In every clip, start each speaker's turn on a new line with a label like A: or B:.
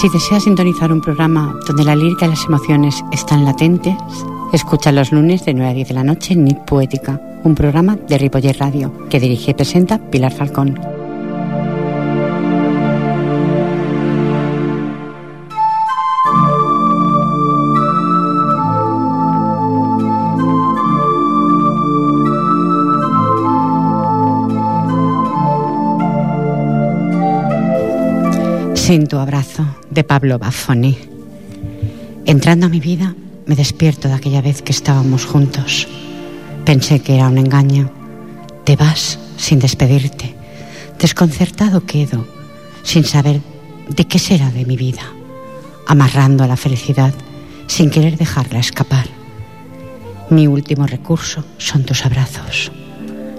A: Si deseas sintonizar un programa donde la lírica y las emociones están latentes, escucha los lunes de 9 a 10 de la noche en Nit Poética, un programa de Ripoller Radio que dirige y presenta Pilar Falcón. Sin tu abrazo, de Pablo Baffoni. Entrando a mi vida, me despierto de aquella vez que estábamos juntos. Pensé que era un engaño. Te vas sin despedirte. Desconcertado quedo, sin saber de qué será de mi vida, amarrando a la felicidad sin querer dejarla escapar. Mi último recurso son tus abrazos.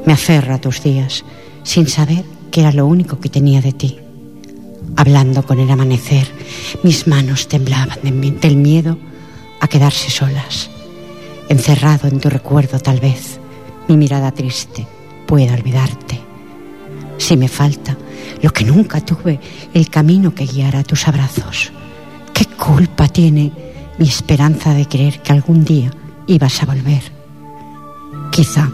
A: Me aferro a tus días sin saber que era lo único que tenía de ti hablando con el amanecer. Mis manos temblaban del miedo a quedarse solas. Encerrado en tu recuerdo tal vez, mi mirada triste pueda olvidarte. Si me falta lo que nunca tuve, el camino que guiara a tus abrazos. ¿Qué culpa tiene mi esperanza de creer que algún día ibas a volver? Quizá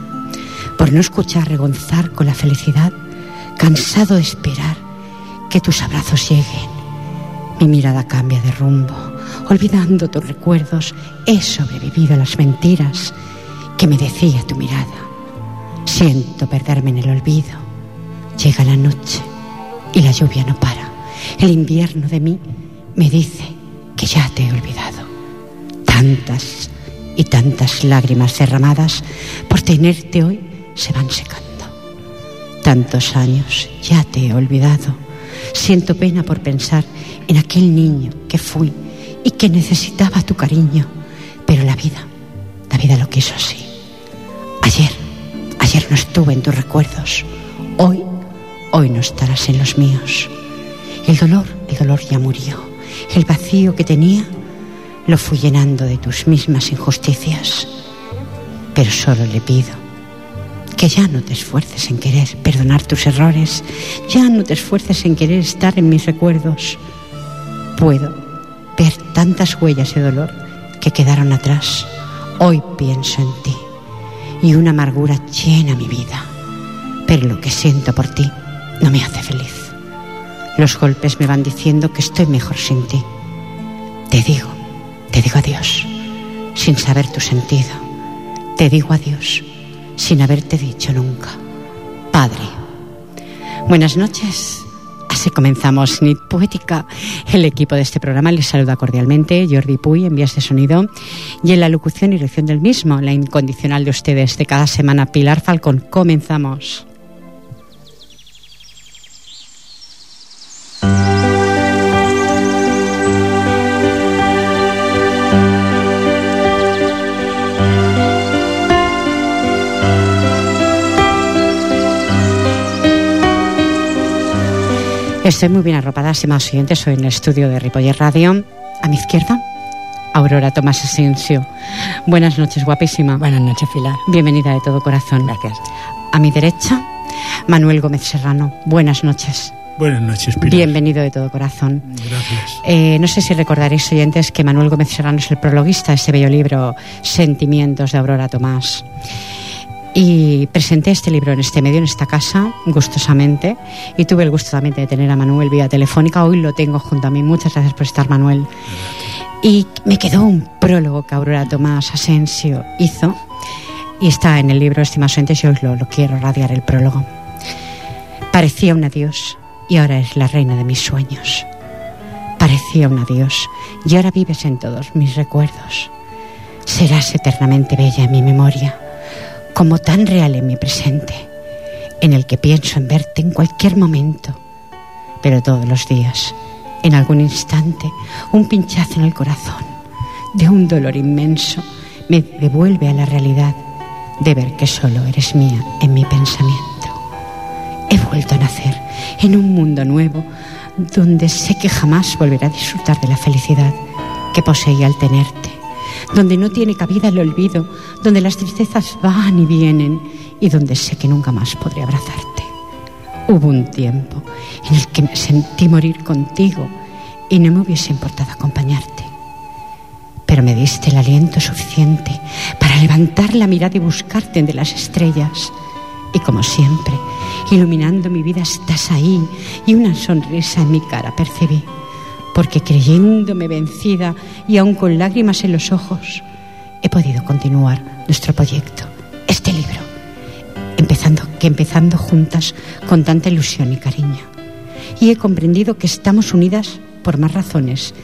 A: por no escuchar regonzar con la felicidad, cansado de esperar que tus abrazos lleguen. Mi mirada cambia de rumbo. Olvidando tus recuerdos, he sobrevivido a las mentiras que me decía tu mirada. Siento perderme en el olvido. Llega la noche y la lluvia no para. El invierno de mí me dice que ya te he olvidado. Tantas y tantas lágrimas derramadas por tenerte hoy se van secando. Tantos años ya te he olvidado Siento pena por pensar en aquel niño que fui y que necesitaba tu cariño, pero la vida, la vida lo quiso así. Ayer, ayer no estuve en tus recuerdos, hoy, hoy no estarás en los míos. El dolor, el dolor ya murió. El vacío que tenía lo fui llenando de tus mismas injusticias. Pero solo le pido que ya no te esfuerces en querer perdonar tus errores, ya no te esfuerces en querer estar en mis recuerdos. Puedo ver tantas huellas de dolor que quedaron atrás. Hoy pienso en ti y una amargura llena mi vida, pero lo que siento por ti no me hace feliz. Los golpes me van diciendo que estoy mejor sin ti. Te digo, te digo adiós, sin saber tu sentido. Te digo adiós sin haberte dicho nunca. Padre. Buenas noches. Así comenzamos NIT Poética. El equipo de este programa les saluda cordialmente. Jordi Puy en vías de sonido y en la locución y dirección del mismo, la incondicional de ustedes de cada semana, Pilar Falcón. Comenzamos. Estoy muy bien arropada, estimados oyentes. Soy en el estudio de Ripoller Radio. A mi izquierda, Aurora Tomás Asensio. Buenas noches, guapísima.
B: Buenas noches, Pilar.
A: Bienvenida de todo corazón.
B: Gracias.
A: A mi derecha, Manuel Gómez Serrano. Buenas noches.
C: Buenas noches, Pilar.
A: Bienvenido de todo corazón.
C: Gracias.
A: Eh, no sé si recordaréis, oyentes, que Manuel Gómez Serrano es el prologuista de este bello libro, Sentimientos de Aurora Tomás. Y presenté este libro en este medio, en esta casa, gustosamente. Y tuve el gusto también de tener a Manuel vía telefónica. Hoy lo tengo junto a mí. Muchas gracias por estar, Manuel. Y me quedó un prólogo que Aurora Tomás Asensio hizo. Y está en el libro Estimados Entes y hoy lo, lo quiero radiar el prólogo. Parecía un adiós y ahora es la reina de mis sueños. Parecía un adiós y ahora vives en todos mis recuerdos. Serás eternamente bella en mi memoria como tan real en mi presente, en el que pienso en verte en cualquier momento, pero todos los días, en algún instante, un pinchazo en el corazón de un dolor inmenso me devuelve a la realidad de ver que solo eres mía en mi pensamiento. He vuelto a nacer en un mundo nuevo donde sé que jamás volveré a disfrutar de la felicidad que poseí al tenerte donde no tiene cabida el olvido, donde las tristezas van y vienen y donde sé que nunca más podré abrazarte. Hubo un tiempo en el que me sentí morir contigo y no me hubiese importado acompañarte. Pero me diste el aliento suficiente para levantar la mirada y buscarte entre las estrellas. Y como siempre, iluminando mi vida, estás ahí y una sonrisa en mi cara percibí. Porque creyéndome vencida y aún con lágrimas en los ojos, he podido continuar nuestro proyecto, este libro, empezando, que empezando juntas con tanta ilusión y cariño. Y he comprendido que estamos unidas por más razones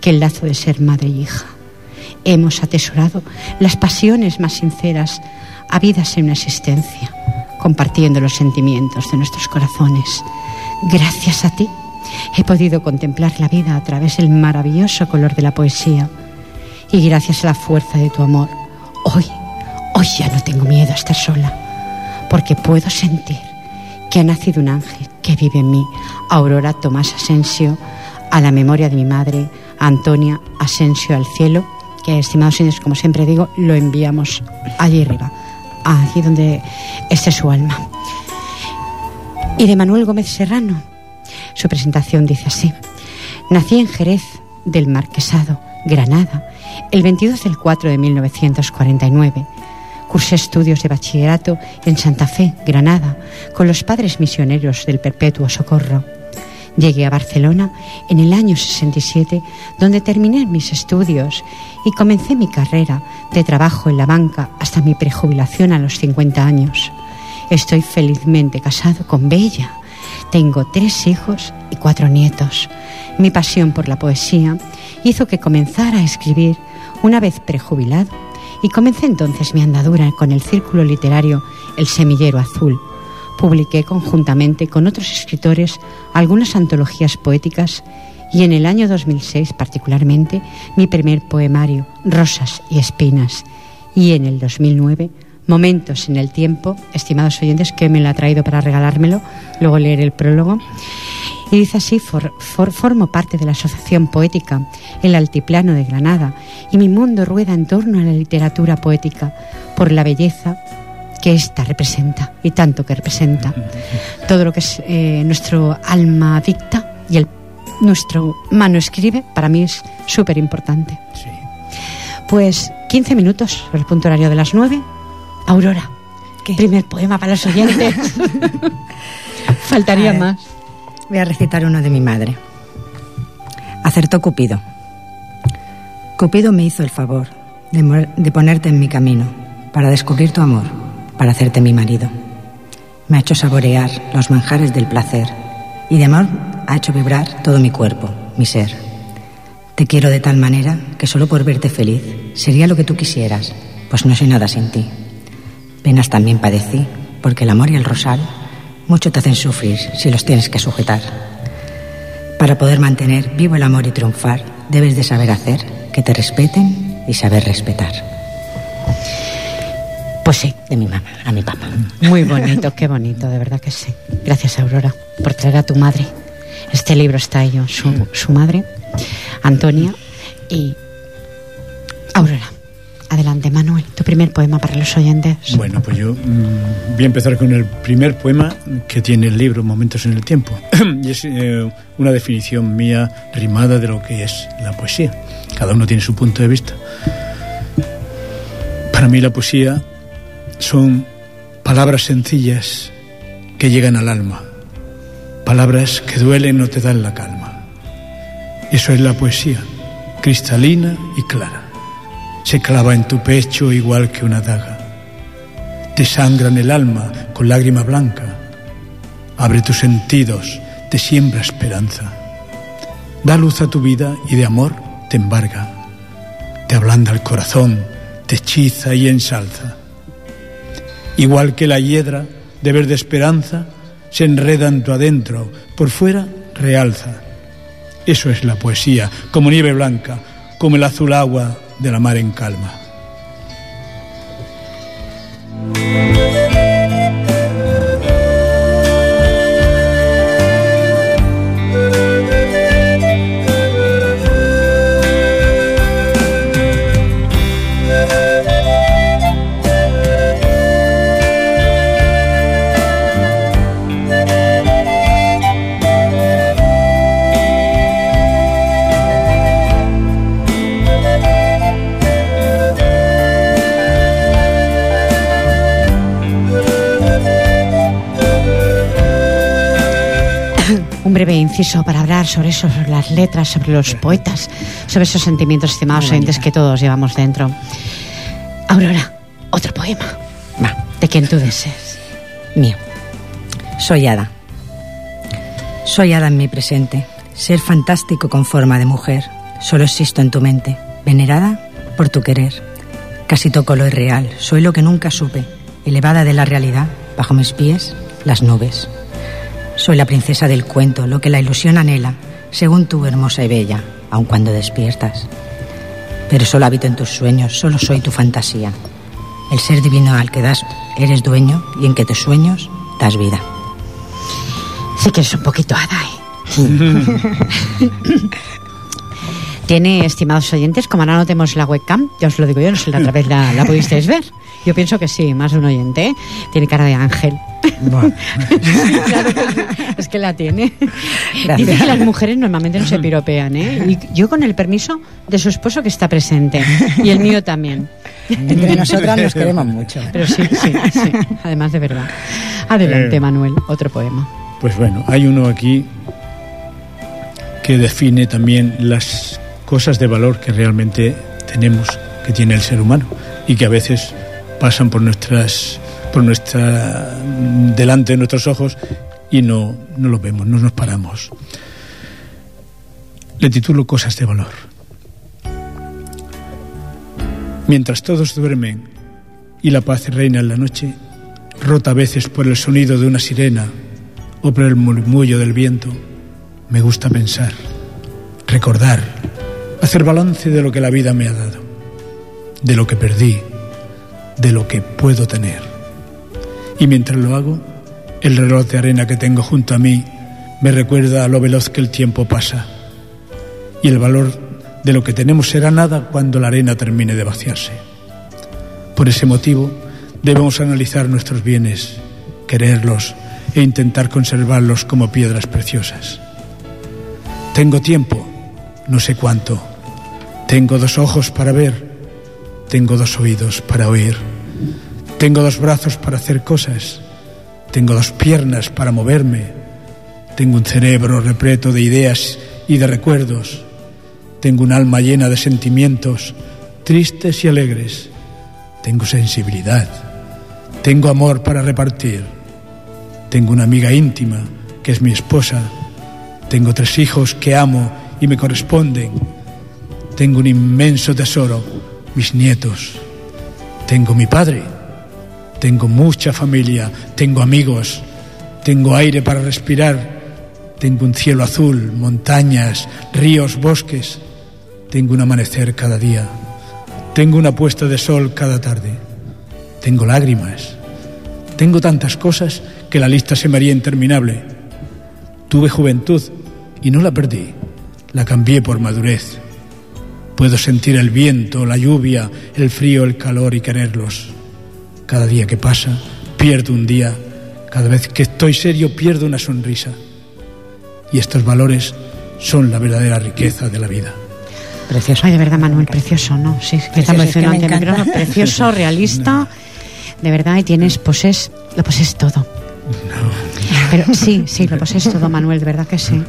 A: que el lazo de ser madre y hija. Hemos atesorado las pasiones más sinceras habidas en una existencia, compartiendo los sentimientos de nuestros corazones. Gracias a ti he podido contemplar la vida a través del maravilloso color de la poesía. Y gracias a la fuerza de tu amor, hoy, hoy ya no tengo miedo a estar sola, porque puedo sentir que ha nacido un ángel que vive en mí, Aurora Tomás Asensio, a la memoria de mi madre, Antonia Asensio al cielo, que estimados señores, como siempre digo, lo enviamos allí arriba, allí donde esté su alma. Y de Manuel Gómez Serrano, su presentación dice así, nací en Jerez del Marquesado, Granada, el 22 del 4 de 1949. Cursé estudios de bachillerato en Santa Fe, Granada, con los padres misioneros del Perpetuo Socorro. Llegué a Barcelona en el año 67, donde terminé mis estudios y comencé mi carrera de trabajo en la banca hasta mi prejubilación a los 50 años. Estoy felizmente casado con Bella. Tengo tres hijos y cuatro nietos. Mi pasión por la poesía hizo que comenzara a escribir una vez prejubilado y comencé entonces mi andadura con el círculo literario El Semillero Azul publiqué conjuntamente con otros escritores algunas antologías poéticas y en el año 2006 particularmente mi primer poemario, Rosas y Espinas, y en el 2009 Momentos en el Tiempo, estimados oyentes, que me lo ha traído para regalármelo, luego leer el prólogo. Y dice así, formo parte de la Asociación Poética El Altiplano de Granada y mi mundo rueda en torno a la literatura poética por la belleza, que ésta representa y tanto que representa. Todo lo que es eh, nuestro alma dicta y el, nuestro mano escribe, para mí es súper importante. Pues 15 minutos, el punto horario de las 9. Aurora, ¿Qué? primer poema para los oyentes. Faltaría más.
B: Voy a recitar uno de mi madre. Acertó Cupido. Cupido me hizo el favor de ponerte en mi camino para descubrir tu amor para hacerte mi marido. Me ha hecho saborear los manjares del placer y de amor ha hecho vibrar todo mi cuerpo, mi ser. Te quiero de tal manera que solo por verte feliz sería lo que tú quisieras, pues no soy nada sin ti. Penas también padecí, porque el amor y el rosal mucho te hacen sufrir si los tienes que sujetar. Para poder mantener vivo el amor y triunfar, debes de saber hacer que te respeten y saber respetar.
A: Pues sí, de mi mamá, a mi papá. Muy bonito, qué bonito, de verdad que sí. Gracias, Aurora, por traer a tu madre. Este libro está ahí, su, su madre, Antonia, y Aurora. Adelante, Manuel, tu primer poema para los oyentes.
C: Bueno, pues yo mm, voy a empezar con el primer poema que tiene el libro, Momentos en el Tiempo. y es eh, una definición mía rimada de lo que es la poesía. Cada uno tiene su punto de vista. Para mí la poesía son palabras sencillas que llegan al alma, palabras que duelen o te dan la calma. Eso es la poesía, cristalina y clara. Se clava en tu pecho igual que una daga. Te sangra en el alma con lágrima blanca. Abre tus sentidos, te siembra esperanza. Da luz a tu vida y de amor te embarga. Te ablanda el corazón, te hechiza y ensalza igual que la hiedra de verde esperanza, se enreda en tu adentro, por fuera realza. Eso es la poesía, como nieve blanca, como el azul agua de la mar en calma.
A: Para hablar sobre eso, sobre las letras, sobre los poetas, sobre esos sentimientos, estimados oyentes, que todos llevamos dentro. Aurora, otro poema.
B: Va,
A: De quien tú desees.
B: mío. Soy hada. Soy hada en mi presente. Ser fantástico con forma de mujer. Solo existo en tu mente. Venerada por tu querer. Casi toco lo irreal. Soy lo que nunca supe. Elevada de la realidad. Bajo mis pies, las nubes. Soy la princesa del cuento, lo que la ilusión anhela, según tú, hermosa y bella, aun cuando despiertas. Pero solo habito en tus sueños, solo soy tu fantasía. El ser divino al que das eres dueño y en que tus sueños das vida.
A: Sí que es un poquito hada, ¿eh? Tiene, estimados oyentes, como ahora no tenemos la webcam, ya os lo digo yo, no sé la otra vez la, la pudisteis ver. Yo pienso que sí, más de un oyente. ¿eh? Tiene cara de ángel. Claro que sí, es que la tiene.
B: Gracias.
A: Dice que las mujeres normalmente no se piropean, ¿eh? Y yo con el permiso de su esposo que está presente. Y el mío también.
B: Entre nosotras nos queremos mucho.
A: Pero sí, sí, sí. Además de verdad. Adelante,
C: Eh.
A: Manuel, otro poema.
C: Pues bueno, hay uno aquí que define también las cosas de valor que realmente tenemos, que tiene el ser humano y que a veces pasan por nuestras por nuestra delante de nuestros ojos y no no lo vemos, no nos paramos. Le titulo Cosas de valor. Mientras todos duermen y la paz reina en la noche, rota a veces por el sonido de una sirena o por el murmullo del viento, me gusta pensar, recordar, hacer balance de lo que la vida me ha dado, de lo que perdí, de lo que puedo tener. Y mientras lo hago, el reloj de arena que tengo junto a mí me recuerda a lo veloz que el tiempo pasa. Y el valor de lo que tenemos será nada cuando la arena termine de vaciarse. Por ese motivo, debemos analizar nuestros bienes, quererlos e intentar conservarlos como piedras preciosas. Tengo tiempo, no sé cuánto. Tengo dos ojos para ver, tengo dos oídos para oír. Tengo dos brazos para hacer cosas, tengo dos piernas para moverme. Tengo un cerebro repleto de ideas y de recuerdos. Tengo un alma llena de sentimientos, tristes y alegres. Tengo sensibilidad. Tengo amor para repartir. Tengo una amiga íntima, que es mi esposa. Tengo tres hijos que amo y me corresponden. Tengo un inmenso tesoro, mis nietos. Tengo mi padre. Tengo mucha familia. Tengo amigos. Tengo aire para respirar. Tengo un cielo azul, montañas, ríos, bosques. Tengo un amanecer cada día. Tengo una puesta de sol cada tarde. Tengo lágrimas. Tengo tantas cosas que la lista se me haría interminable. Tuve juventud y no la perdí. La cambié por madurez. Puedo sentir el viento, la lluvia, el frío, el calor y quererlos. Cada día que pasa, pierdo un día. Cada vez que estoy serio, pierdo una sonrisa. Y estos valores son la verdadera riqueza de la vida.
B: Precioso.
A: Ay, de verdad, Manuel, precioso, ¿no? Sí, que
B: Precioso,
A: estamos
B: es que
A: diciendo
B: me
A: ante el
B: encanta.
A: micrófono, precioso, realista, de verdad, y tienes, poses, lo poses todo. Pero sí, sí, lo poses todo, Manuel, de verdad que sí.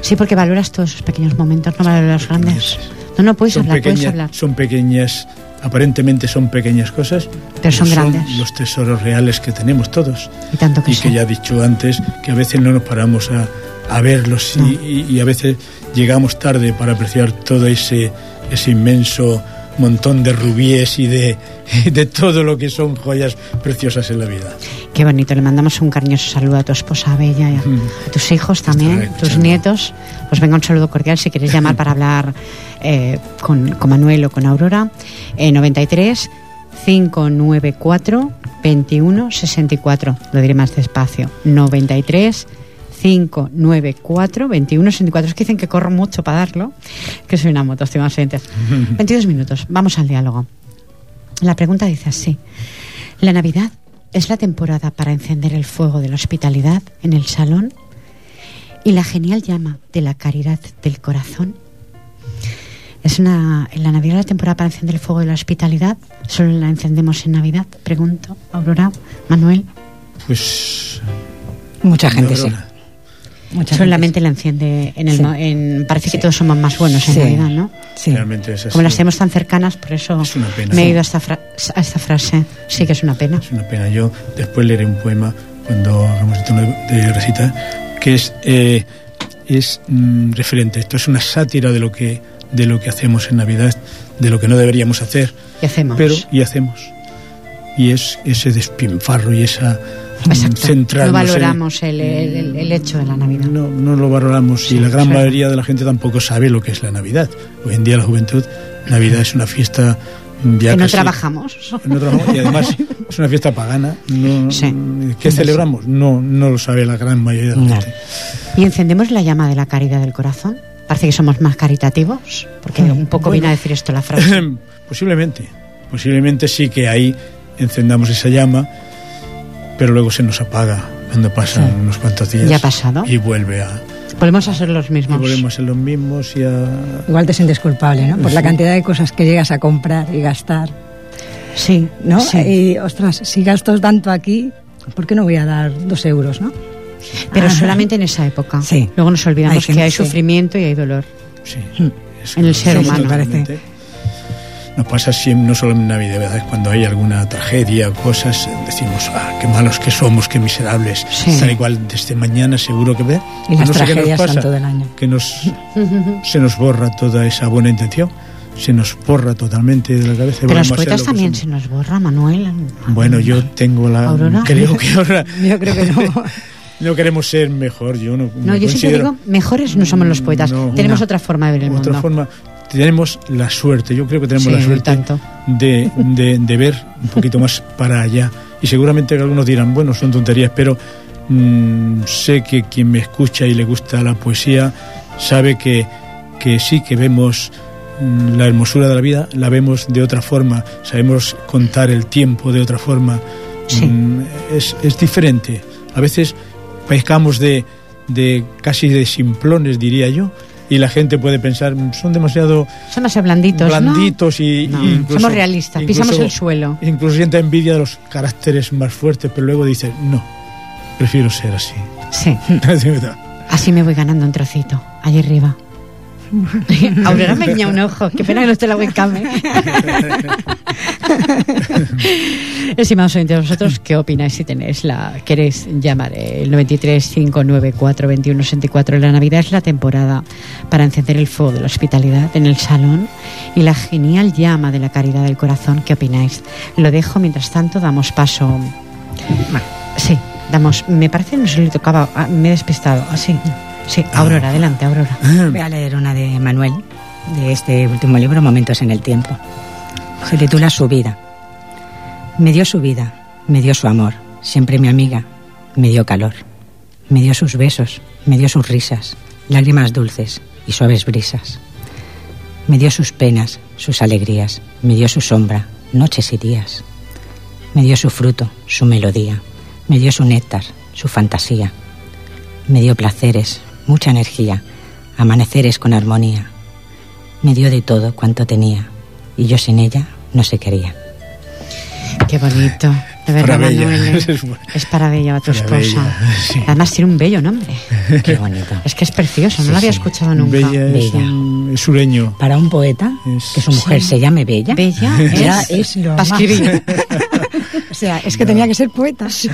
A: Sí, porque valoras todos esos pequeños momentos, no valoras los grandes. No, no, puedes
C: son
A: hablar, puedes
C: pequeñas,
A: hablar.
C: son pequeñas, aparentemente son pequeñas cosas,
A: Pero son grandes.
C: los tesoros reales que tenemos todos.
A: Y tanto que
C: y que ya he dicho antes que a veces no nos paramos a, a verlos y, y- y a veces llegamos tarde para apreciar todo ese, ese inmenso montón de rubíes y de, de todo lo que son joyas preciosas en la vida.
A: Qué bonito, le mandamos un cariñoso saludo a tu esposa Bella y a, tus hijos también, tus nietos. Os venga un saludo cordial si queréis llamar para hablar eh, con, con Manuel o con Aurora. Eh, 93 594 21 64. Lo diré más despacio. 93 594 21 64. Es que dicen que corro mucho para darlo, que soy una moto, estimados oyentes. 22 minutos. Vamos al diálogo. La pregunta dice así. La Navidad es la temporada para encender el fuego de la hospitalidad en el salón y la genial llama de la caridad del corazón. Es una, en la Navidad la temporada para encender el fuego de la hospitalidad. ¿Solo la encendemos en Navidad? Pregunto. Aurora, Manuel.
C: Pues
B: Mucha gente sí. Muchas
A: Solamente la enciende en el
B: Sí.
A: en- parece
B: Sí.
A: que todos somos más buenos en
B: Sí.
A: Navidad, ¿no?
B: Sí.
C: Realmente es así.
A: Como las tenemos tan cercanas, por eso
C: Es
A: me he ido a esta, a esta frase. Sí que es una pena.
C: Es una pena. Yo después leeré un poema cuando hagamos el turno de, recita, que es, eh, es mm, referente. Esto es una sátira de lo que de lo que hacemos en Navidad, de lo que no deberíamos hacer,
A: ¿Qué hacemos?
C: pero y hacemos. Y es ese despilfarro y esa
A: Exacto.
C: centrarnos
A: No valoramos el, el- hecho de la Navidad.
C: No, no lo valoramos y
A: Sí,
C: la gran
A: sí.
C: mayoría de la gente tampoco sabe lo que es la Navidad. Hoy en día la juventud, Navidad es una fiesta mm, ya
A: que no
C: casi-
A: trabajamos.
C: no trabajamos, y además es una fiesta pagana. No,
A: Sí.
C: ¿Qué celebramos? No, no lo sabe la gran mayoría de la
B: No.
C: gente.
A: Y encendemos la llama de la caridad del corazón. Parece que somos más caritativos, porque un poco
C: Bueno.
A: viene a decir esto la frase.
C: posiblemente, posiblemente sí que ahí encendamos esa llama, pero luego se nos apaga cuando pasan
B: Sí.
C: unos cuantos días.
A: Ya ha pasado.
C: Y vuelve a.
A: Volvemos a ser los
C: Y
A: mismos.
C: volvemos a ser los mismos y a.
B: Igual te sientes culpable, ¿no? Por la cantidad de cosas que llegas a comprar y gastar,
A: Sí,
B: ¿no?
A: sí.
B: Y, ostras, si gasto tanto aquí, ¿por qué no voy a dar dos euros, no?
A: Pero
B: Ah.
A: solamente en esa época.
B: Sí.
A: Luego nos olvidamos
B: Hay
A: que hay
B: sí.
A: sufrimiento y hay dolor.
C: Sí, es
A: En el ser humano.
C: totalmente- Nos pasa siempre, no solo en Navidad, ¿verdad? cuando hay alguna tragedia o cosas, decimos, ah, qué malos que somos, qué miserables.
A: Sí.
C: Tal igual desde mañana seguro que ve.
B: Y las
C: no qué nos
B: tragedias
C: pasa,
B: son todo el año.
C: Que nos, se nos borra toda esa buena intención, se nos borra totalmente de la cabeza.
A: Pero los poetas también se nos borra, Manuel.
C: Bueno, yo tengo la.
A: ¿Aurora?
C: Creo que ahora
B: Yo creo que no.
C: no queremos ser mejor. Yo no.
A: No, yo siempre
C: considero-
A: digo, mejores no somos los poetas.
C: No,
A: Tenemos
C: una-
A: otra forma de ver el
C: otra
A: mundo.
C: forma. Tenemos la suerte, yo creo que tenemos
A: Sí,
C: la suerte de, de, de ver un poquito más para allá. Y seguramente algunos dirán, bueno, son tonterías, pero mm, sé que quien me escucha y le gusta la poesía sabe que, que sí, que vemos mm, la hermosura de la vida, la vemos de otra forma, sabemos contar el tiempo de otra forma.
A: Sí.
C: Mm, es, es diferente. A veces pescamos de, de casi de simplones, diría yo. Y la gente puede pensar, "Mm, son demasiado
A: Somos demasiado blanditos, ¿no?
C: blanditos y,
A: No,
C: y incluso-
A: somos realistas,
C: incluso-
A: pisamos el suelo.
C: Incluso sienta envidia de los caracteres más fuertes, pero luego dice, no, prefiero ser así.
A: Sí, así me voy ganando un trocito, allí arriba. Aurora me guiña un ojo, qué pena que no esté la webcam. ¿eh? Estimados oyentes, ¿vosotros qué opináis si tenéis la, queréis llamar el 93 594 21 64? La Navidad es la temporada para encender el fuego de la hospitalidad en el salón y la genial llama de la caridad del corazón. ¿Qué opináis? Lo dejo, mientras tanto damos paso. Sí, damos. Me parece no se le tocaba. ah, me he despistado. Así. Sí, Aurora, adelante, Aurora.
B: Voy a leer una de Manuel, de este último libro, Momentos en el Tiempo. Se titula Su vida. Me dio su vida, me dio su amor, siempre mi amiga, me dio calor. Me dio sus besos, me dio sus risas, lágrimas dulces y suaves brisas. Me dio sus penas, sus alegrías, me dio su sombra, noches y días. Me dio su fruto, su melodía, me dio su néctar, su fantasía. Me dio placeres, mucha energía, amaneceres con armonía. Me dio de todo cuanto tenía, y yo sin ella no se quería.
A: Qué bonito. De verdad,
C: Para Bella.
A: Manuel. ¿eh?
C: Es.
A: Es para Bella, tu
C: Para
A: esposa.
C: Bella, sí.
A: Además tiene un bello nombre.
B: Qué bonito.
A: Es que es precioso, no lo había escuchado nunca.
C: Bella es,
B: Bella.
C: un- es sureño.
B: Para un poeta,
C: Es-
B: que su mujer se llame Bella,
A: Bella
B: ya
A: es,
B: es lo
A: para
B: más.
A: escribir.
B: Sea, es que tenía que ser poeta.
A: Yo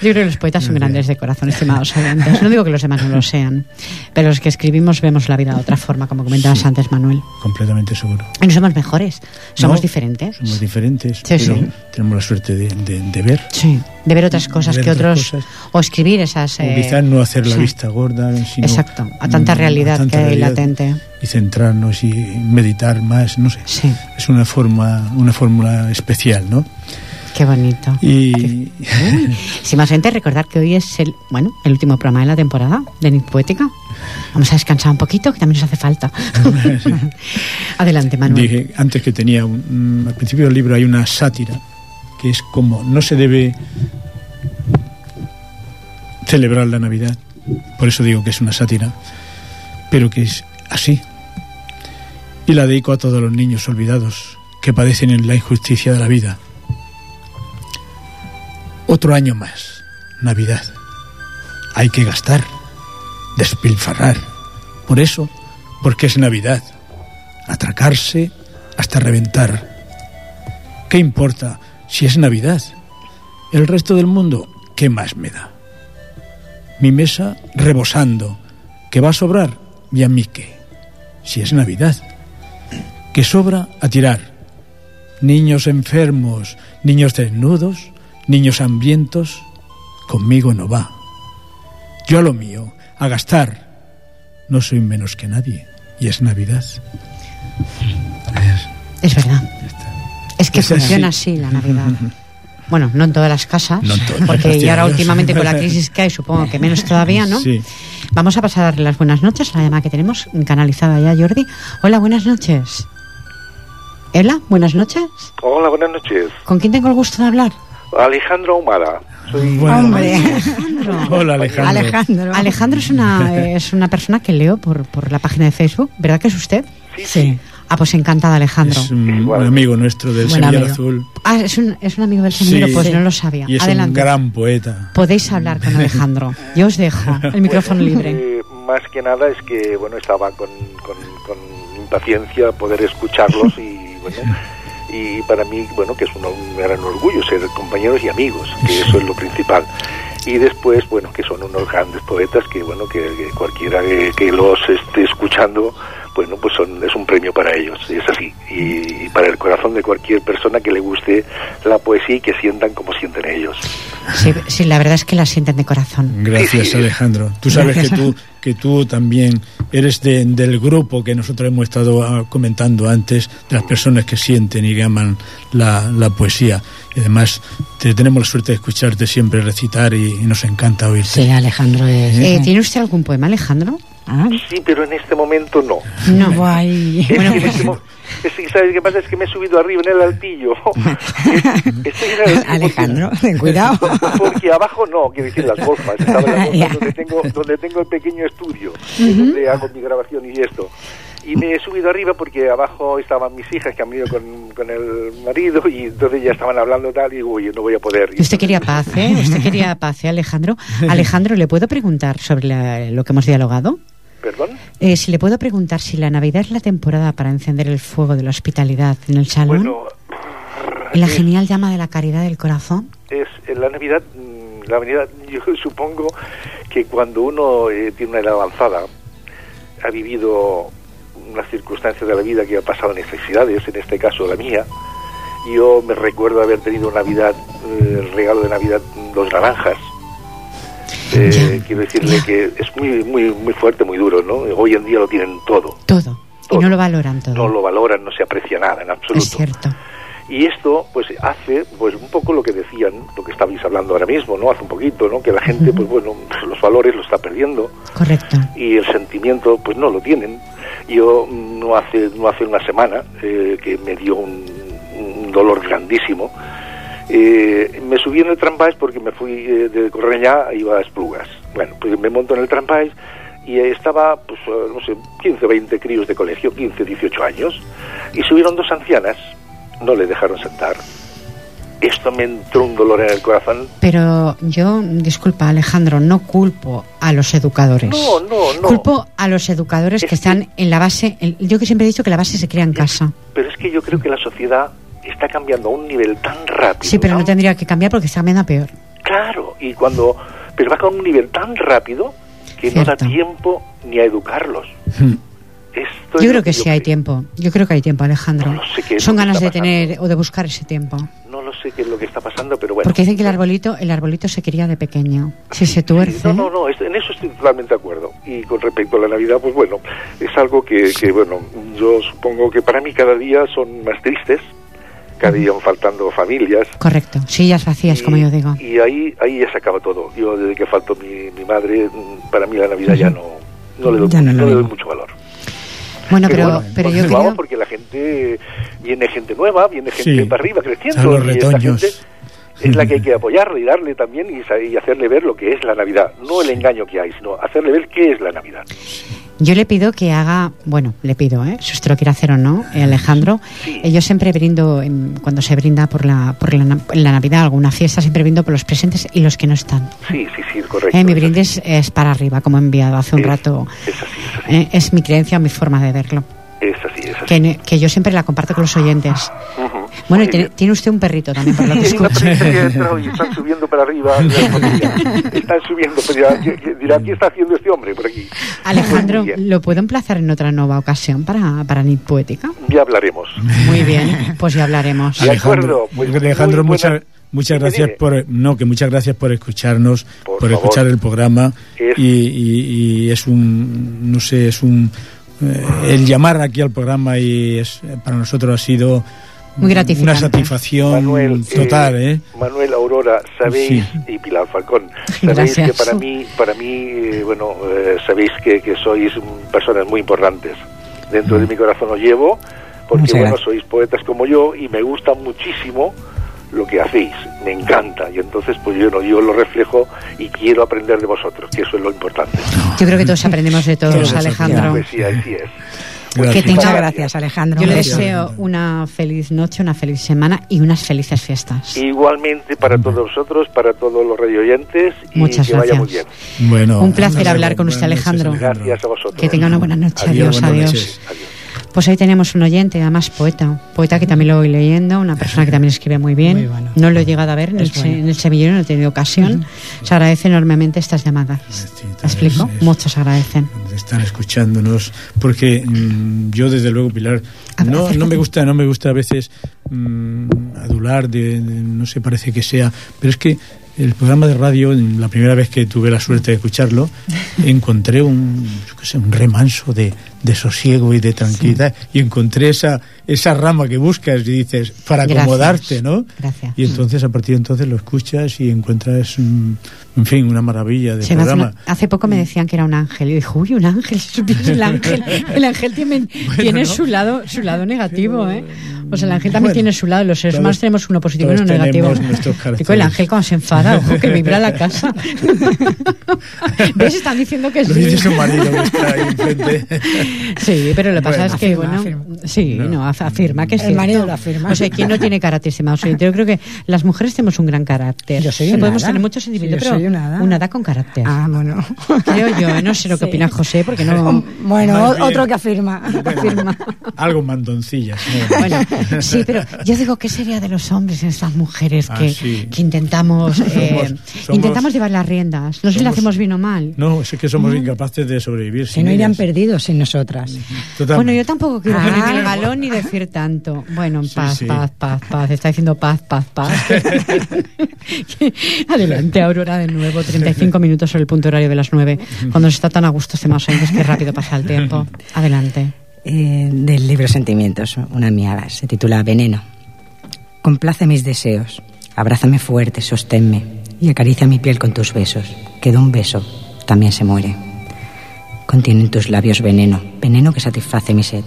A: creo que los poetas son grandes de corazón, estimados oyentes. No digo que los demás no lo sean, pero los que escribimos vemos la vida de otra forma, como comentabas antes, Manuel.
C: Completamente seguro.
A: Y no somos mejores, somos
C: No,
A: diferentes.
C: Somos diferentes,
A: Sí,
C: pero
A: sí.
C: tenemos la suerte de, de- de ver.
A: Sí, de ver otras cosas
C: ver
A: que
C: otras
A: otros.
C: cosas.
A: O escribir esas.
C: O
A: eh,
C: quizás no hacer la vista gorda, sino
A: Exacto, a tanta
C: mm,
A: realidad
C: tanta
A: que hay latente.
C: Y centrarnos y meditar más, no sé.
A: Sí,
C: Es una forma, una fórmula especial, ¿no?
A: Qué bonito.
C: Y
A: Si más gente, recordar que hoy es el, bueno, el último programa de la temporada de Nit Poética. Vamos a descansar un poquito, que también nos hace falta. Adelante, Manuel.
C: dije antes que tenía, un- mm, al principio del libro hay una sátira, que es como no se debe celebrar la Navidad, por eso digo que es una sátira, pero que es así. Y la dedico a todos los niños olvidados que padecen en la injusticia de la vida. Otro año más, Navidad. hay que gastar, despilfarrar. Por eso, porque es Navidad, atracarse hasta reventar. ¿Qué importa si es Navidad? El resto del mundo, ¿qué más me da? Mi mesa rebosando, que va a sobrar, y a si es Navidad. Que sobra a tirar. Niños enfermos, niños desnudos, niños hambrientos, conmigo no va. Yo a lo mío, a gastar. No soy menos que nadie, y es Navidad.
A: Es verdad. Es que funciona así la Navidad. Bueno, no en todas las casas,
C: No en todas,
A: porque y ahora últimamente con la crisis que hay, supongo que menos todavía, ¿no?
C: Sí.
A: Vamos a pasar a darle las buenas noches a la llamada que tenemos canalizada ya, Jordi. Hola, buenas noches. Hola, buenas noches.
D: Hola, buenas noches.
A: ¿Con quién tengo el gusto de hablar?
D: Alejandro Ahumada. Soy
C: Bueno,
B: Hombre,
C: Hola Alejandro.
B: Alejandro.
A: Alejandro es una, es una persona que leo por, por la página de Facebook, ¿verdad que es usted?
D: Sí,
B: Sí.
A: Ah, pues encantada, Alejandro.
C: Es un,
D: Igual.
C: amigo nuestro del
B: Buen
C: Semillero
B: amigo.
C: Azul.
A: Ah, es un, es un amigo del semillero,
C: Sí.
A: pues no lo sabía.
C: Y es
A: Adelante.
C: un gran poeta.
A: Podéis hablar con Alejandro. Yo os dejo el micrófono
D: Bueno,
A: libre.
D: eh, más que nada es que, bueno, estaba con, con, con impaciencia poder escucharlos y, bueno, y para mí, bueno, que es un, un gran orgullo ser compañeros y amigos, que eso es lo principal. Y después, bueno, que son unos grandes poetas que, bueno, que, que cualquiera que, que los esté escuchando, bueno, pues son, es un premio para ellos, es así. Y, y para el corazón de cualquier persona que le guste la poesía y que sientan como sienten ellos.
A: Sí, sí, la verdad es que la sienten de corazón.
C: Gracias. Alejandro. Tú sabes que tú, que tú también eres de- del grupo que nosotros hemos estado ah, comentando antes, de las personas que sienten y que aman la, la poesía. Y además, te, tenemos la suerte de escucharte siempre recitar y, y nos encanta oírte.
B: Sí, Alejandro es.
A: Eh, ¿Tiene usted algún poema, Alejandro?
B: Ah,
D: Sí, pero en este momento no.
A: No.
B: guay.
D: Es
A: Bueno,
D: que en
A: pues-
D: este mo- es que, ¿sabes qué pasa? Es que me he subido arriba en el altillo. Estoy en el
B: Alejandro, ten cuidado.
D: Porque, abajo no, quiero decir las golfas. Estaba en las golfas donde tengo, donde tengo el pequeño estudio, donde hago mi grabación y esto. Y me he subido arriba porque abajo estaban mis hijas que han venido con, con el marido y entonces ya estaban hablando tal y digo, oye, no voy a poder.
A: Y Usted quería paz, ¿eh? Usted quería paz, ¿eh, Alejandro? Alejandro, ¿le puedo preguntar sobre la- lo que hemos dialogado?
D: ¿Perdón?
A: Eh, si le puedo preguntar si la Navidad es la temporada para encender el fuego de la hospitalidad en el salón,
D: Bueno,
A: en la
D: es-
A: genial llama de la caridad del corazón.
D: es en la Navidad, mm, la Navidad, yo supongo que cuando uno eh, tiene una edad avanzada, ha vivido unas circunstancias de la vida que ha pasado necesidades, en este caso la mía, yo me recuerdo haber tenido Navidad, eh, el regalo de Navidad, mm, dos naranjas. Eh, quiero decirle
A: ya.
D: que es muy, muy, muy fuerte, muy duro, ¿no? Hoy en día lo tienen todo.
A: Todo. Y no lo valoran todo.
D: No lo valoran, no se aprecia nada en absoluto.
A: es cierto.
D: Y esto, pues, hace, pues, un poco lo que decían, lo que estabais hablando ahora mismo, ¿no? Hace un poquito, ¿no? Que la gente, pues, bueno, los valores los está perdiendo
A: Correcto.
D: y el sentimiento, pues, no lo tienen. Yo no hace, no hace una semana eh, que me dio un, un dolor grandísimo. Eh, me subí en el tramvay porque me fui eh, de Correñá, iba a Esplugas. Bueno, pues me monto en el tramvay y estaba, pues, eh, no sé, 15, 20 críos de colegio, 15, 18 años, y subieron dos ancianas, no le dejaron sentar. Esto me entró un dolor en el corazón.
A: Pero yo, disculpa Alejandro, no culpo a los educadores.
D: No, no, no.
A: Culpo a los educadores
D: Es
A: que están en la base. yo que siempre he dicho que la base se crea en casa.
D: Pero es que yo creo que la sociedad está cambiando a un nivel tan rápido.
A: Sí, pero no tendría que cambiar porque está cambiando a peor.
D: Claro, y cuando... Pero va con un nivel tan rápido que no da tiempo ni a educarlos.
C: Hmm.
D: Esto
A: Yo creo que sí hay
D: creo.
A: tiempo. Yo creo que hay tiempo, Alejandro.
D: No lo sé qué es
A: Son
D: lo que
A: ganas de tener o de buscar ese tiempo.
D: No lo sé qué es lo que está pasando, pero bueno.
A: Porque dicen que el arbolito, el arbolito se quería de pequeño. Si se tuerce.
D: No, no, no, en eso estoy totalmente de acuerdo. Y con respecto a la Navidad, pues bueno, es algo que, que, bueno, yo supongo que para mí cada día son más tristes, cada faltando familias.
A: Correcto. Sillas vacías, como
D: Y-
A: yo digo.
D: Y ahí, ahí ya se acaba todo. Yo, desde que faltó mi, mi madre, para mí la Navidad ya no, no le doy,
B: Ya no
D: le doy mucho valor.
A: Bueno, pero,
D: bueno,
A: pero
D: pues
A: yo creo.
D: porque la gente, viene gente nueva, viene gente
C: Sí.
D: para arriba creciendo.
C: Los
D: y esta
C: retoños.
D: gente es la que hay que apoyarle y darle también y, y hacerle ver lo que es la Navidad. No el engaño que hay, sino hacerle ver qué es la Navidad.
A: Yo le pido que haga, bueno, le pido, ¿eh? si usted lo quiere hacer o no, eh, Alejandro. eh, yo siempre brindo, cuando se brinda por la, por la, la Navidad, alguna fiesta, siempre brindo por los presentes y los que no están.
D: Sí, sí, sí, correcto.
A: Eh, mi
D: es
A: brindis es para arriba, como he enviado hace un
D: Es-
A: rato.
D: Es así, es así.
A: Eh, es mi creencia, mi forma de verlo.
D: Es así, es así.
A: Que, que yo siempre la comparto con los oyentes.
D: Ujú.
A: Bueno, y tiene, tiene usted un perrito también, por lo que escucho.
D: y están subiendo para arriba. Están subiendo, dirá, ¿qué- qué- dirá, ¿qué está haciendo este hombre por aquí?
A: Alejandro. ¿lo puedo emplazar en otra nueva ocasión para, para Nit Poética?
D: Ya hablaremos.
A: Muy bien, pues ya hablaremos.
D: De acuerdo, pues
C: Alejandro, muchas muchas gracias por no que muchas gracias por escucharnos,
D: Por
C: por, escuchar el programa
D: Es-
C: y, y- y es un no sé es un eh, el llamar aquí al programa y es para nosotros ha sido
A: Muy gratificante.
C: una satisfacción
D: Manuel,
C: total, ¿eh?
D: Manuel Aurora, sabéis, y Pilar Falcón, sabéis
A: Gracias.
D: que para mí, para mí, eh, bueno, eh, sabéis que, que sois mm, personas muy importantes. Dentro de mi corazón os llevo, porque bueno, sois poetas como yo y me gusta muchísimo lo que hacéis, me encanta y entonces pues yo no yo lo reflejo y quiero aprender de vosotros, que eso es lo importante.
A: Yo creo que todos aprendemos de todos, Alejandro.
D: Pues sí, así es.
C: Gracias.
A: Que tenga-
B: Muchas gracias, Alejandro.
A: Yo le
C: Gracias.
A: deseo una feliz noche, una feliz semana y unas felices fiestas.
D: Igualmente para todos vosotros, para todos los radioyentes y
A: Muchas
D: que vaya muy
A: gracias.
D: bien.
C: Bueno,
A: Un placer hablar con usted,
C: noches,
A: Alejandro.
D: Gracias a vosotros.
A: Que tenga una buena noche.
C: Adiós,
A: Adiós, adiós. Pues hoy tenemos un oyente, además poeta. Poeta que también lo voy leyendo, una persona que también escribe muy bien.
B: Muy bueno.
A: No lo he llegado a ver en, el,
B: bueno.
A: en el semillero, no he tenido ocasión. Se agradece enormemente estas llamadas.
C: Sí,
A: ¿Me explico?
C: es-
A: Muchos agradecen.
C: están escuchándonos porque mm, yo desde luego Pilar no, no me gusta no me gusta a veces mm, adular de, de- no sé parece que sea pero es que el programa de radio la primera vez que tuve la suerte de escucharlo encontré un yo qué sé, un remanso de, de sosiego y de tranquilidad y encontré esa esa rama que buscas y dices para
A: Gracias.
C: acomodarte no
A: Gracias.
C: y entonces a partir de entonces lo escuchas y encuentras mm, en fin una maravilla de
A: Se hace,
C: programa
A: una- hace poco me decían que era un ángel y dijo, uy, un ángel, el ángel, el ángel tiene, tiene
C: ¿no?
A: su lado su lado negativo, ¿eh? O sea, el ángel también
C: bueno,
A: tiene su lado, los seres humanos tenemos uno positivo y uno negativo. Digo, el ángel cuando se enfada, ojo, que vibra la casa. ¿Ves? Están diciendo que
C: lo
A: sí.
C: dice su marido que está ahí enfrente
A: Sí, pero lo que pasa
C: Bueno.
A: es que,
B: Afirma,
A: bueno,
B: afirma.
A: sí, no,
C: No.
A: af- afirma que es
B: El marido lo afirma.
A: O sea, ¿quién no tiene carácter, oyentes? Yo creo que las mujeres tenemos un gran carácter.
B: Yo soy
A: Que
B: un
A: Podemos
B: hada.
A: tener muchos
B: Sí,
A: sentimientos,
B: yo
A: pero
B: soy un hada.
A: con carácter.
B: Ah, bueno.
A: Creo yo, ¿eh? no sé lo que
B: Sí.
A: opina José, porque no...
B: Bueno, o- otro que afirma.
A: afirma.
C: algo mandoncillas ¿no?
A: Bueno, sí, pero yo digo, ¿qué sería de los hombres en estas mujeres
C: Ah,
A: que,
C: sí.
A: que intentamos eh,
C: somos-
A: intentamos llevar las riendas? No sé si lo
C: somos-
A: hacemos bien o mal.
C: no es que somos incapaces de sobrevivir
B: Si
C: sin
B: no irían
C: ellas.
B: perdidos sin nosotras.
C: Totalmente.
A: Bueno, yo tampoco quiero
B: Ah.
A: el galón ni decir tanto. Bueno,
C: Sí,
A: paz,
C: sí.
A: paz, paz, paz. Está diciendo paz, paz, paz. Adelante, Aurora, de nuevo. 35 minutos sobre el punto horario de las 9. Cuando se está tan a gusto, estimados oyentes, que rápido pasa el tiempo. Adelante.
B: Eh, del libro Sentimientos, una mía, se titula Veneno. Complace mis deseos, abrázame fuerte, sosténme y acaricia mi piel con tus besos, que de un beso también se muere. Contienen tus labios veneno, veneno que satisface mi sed,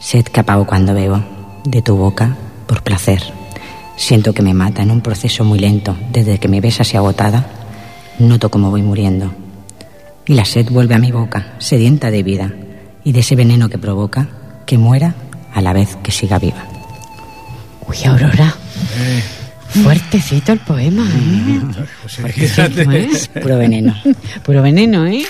B: sed que apago cuando bebo, de tu boca, por placer. Siento que me mata en un proceso muy lento, desde que me besas y agotada, noto cómo voy muriendo. Y la sed vuelve a mi boca, sedienta de vida, y de ese veneno que provoca, que muera a la vez que siga viva.
A: Uy, Aurora. Fuertecito el poema, ¿eh? Fuertecito, ¿eh?
B: Puro veneno.
A: Puro veneno, ¿eh?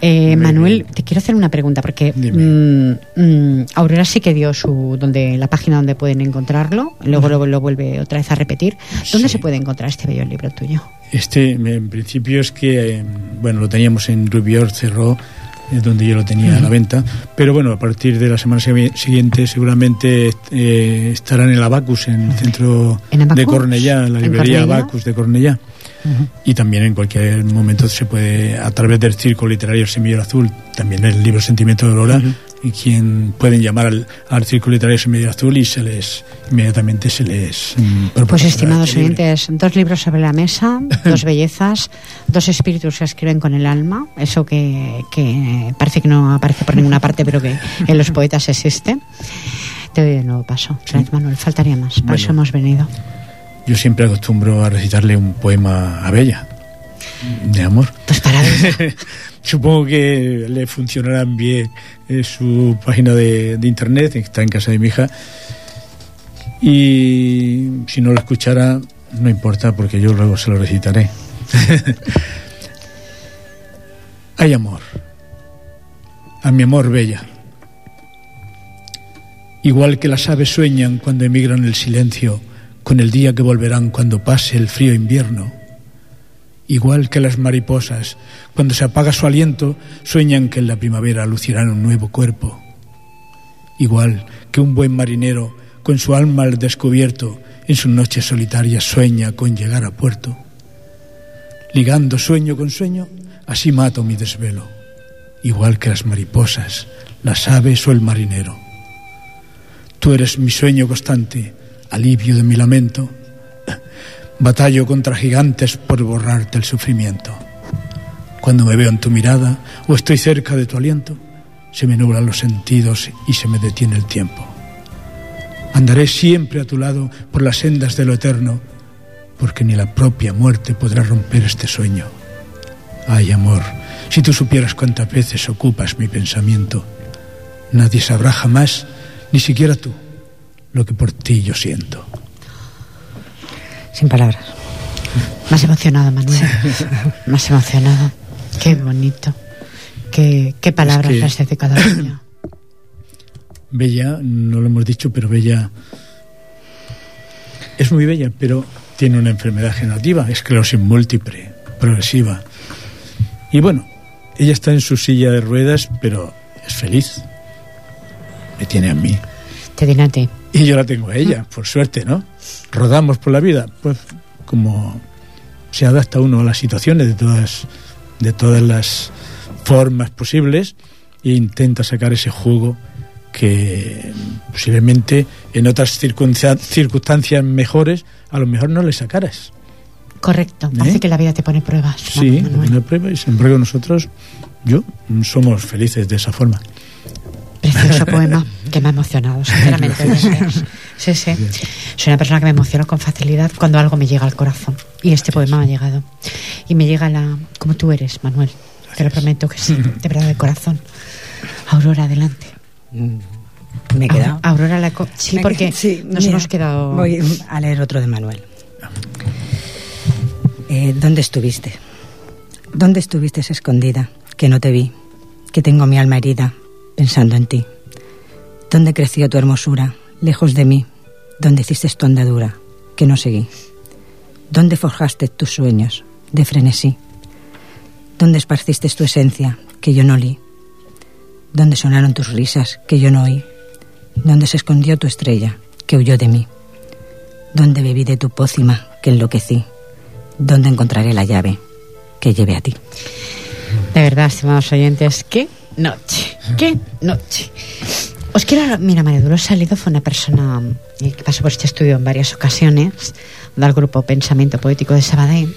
A: Eh, Manuel, te quiero hacer una pregunta porque mm, mm, Aurora sí que dio su donde la página donde pueden encontrarlo, luego lo, lo vuelve otra vez a repetir. ¿Dónde
C: Sí.
A: se puede encontrar este bello libro tuyo?
C: Este, en principio es que, eh, bueno, lo teníamos en Rubior, cerró, es donde yo lo tenía a la venta, pero bueno, a partir de la semana siguiente seguramente eh, estará en el Abacus, en el centro
A: ¿En Abacus?
C: de Cornellá, en la
A: ¿En
C: librería
A: Cornellá?
C: Abacus de Cornellá. Y también en cualquier momento se puede, a través del Círculo Literario Semillero Azul, también el libro Sentimiento de Aurora, quien pueden llamar al, al Círculo Literario Semillero Azul y se les, inmediatamente se les mm,
A: Pues estimados
C: este libro.
A: oyentes, dos libros sobre la mesa, dos bellezas, dos espíritus que escriben con el alma, eso que, que parece que no aparece por ninguna parte, pero que en los poetas existe. Te doy de nuevo paso. Gracias, Manuel, faltaría más. Por
C: Bueno.
A: eso hemos venido.
C: Yo siempre acostumbro a recitarle un poema a Bella, de amor.
A: Pues para.
C: Supongo que le funcionarán bien eh, su página de, de, internet, está en casa de mi hija. Y si no lo escuchara, no importa, porque yo luego se lo recitaré. Hay amor. A mi amor bella. Igual que las aves sueñan cuando emigran el silencio, con el día que volverán cuando pase el frío invierno. Igual que las mariposas, cuando se apaga su aliento, sueñan que en la primavera lucirán un nuevo cuerpo. Igual que un buen marinero, con su alma al descubierto, en sus noches solitarias sueña con llegar a puerto. Ligando sueño con sueño, así mato mi desvelo, igual que las mariposas, las aves o el marinero. Tú eres mi sueño constante, alivio de mi lamento. Batallo contra gigantes por borrarte el sufrimiento. Cuando me veo en tu mirada o estoy cerca de tu aliento, se me nublan los sentidos y se me detiene el tiempo. Andaré siempre a tu lado por las sendas de lo eterno, porque ni la propia muerte podrá romper este sueño. Ay, amor, si tú supieras cuántas veces ocupas mi pensamiento, nadie sabrá jamás ni siquiera tú, lo que por ti yo siento.
B: Sin palabras.
A: Más emocionado, Manuel. Más emocionado. Qué bonito. Qué, qué palabras
C: Es que-
A: las de cada día.
C: Bella, no lo hemos dicho, pero Bella es muy bella, pero tiene una enfermedad generativa, esclerosis múltiple, progresiva. Y bueno, ella está en su silla de ruedas, pero es feliz. Me tiene a mí.
A: Te diré a ti.
C: Y yo la tengo a ella, por suerte, ¿no? Rodamos por la vida, pues como se adapta uno a las situaciones de todas, de todas las formas posibles e intenta sacar ese jugo que posiblemente en otras circunsta- circunstancias mejores a lo mejor no le sacaras.
A: Correcto.
C: ¿Eh?
A: Parece que la vida te pone pruebas.
C: Sí,
A: Manuel.
C: una prueba y sin embargo nosotros, yo, somos felices de esa forma.
A: Precioso poema que me ha emocionado, sinceramente. gracias. Sí, sí. Soy una persona que me emociono con facilidad cuando algo me llega al corazón. Y este poema me ha llegado. Y me llega la. como tú eres, Manuel. Te lo prometo que sí, de verdad, de corazón. Aurora, adelante.
B: Me he quedado.
A: Aurora, la. Sí, porque
B: sí,
A: nos
B: mira,
A: hemos quedado.
B: Voy a leer otro de Manuel. Eh, ¿Dónde estuviste? ¿Dónde estuviste escondida? Que no te vi, que tengo mi alma herida pensando en ti. ¿Dónde creció tu hermosura? Lejos de mí. ¿Dónde hiciste tu andadura? Que no seguí. ¿Dónde forjaste tus sueños? De frenesí. ¿Dónde esparciste tu esencia? Que yo no li. ¿Dónde sonaron tus risas? Que yo no oí. ¿Dónde se escondió tu estrella? Que huyó de mí. ¿Dónde bebí de tu pócima? Que enloquecí. ¿Dónde encontraré la llave? Que lleve a ti.
A: De verdad, estimados oyentes, qué noche, qué noche. Os quiero, mira, María Dolores Salido fue una persona eh, que pasó por este estudio en varias ocasiones, del grupo Pensamiento Poético de Sabadell,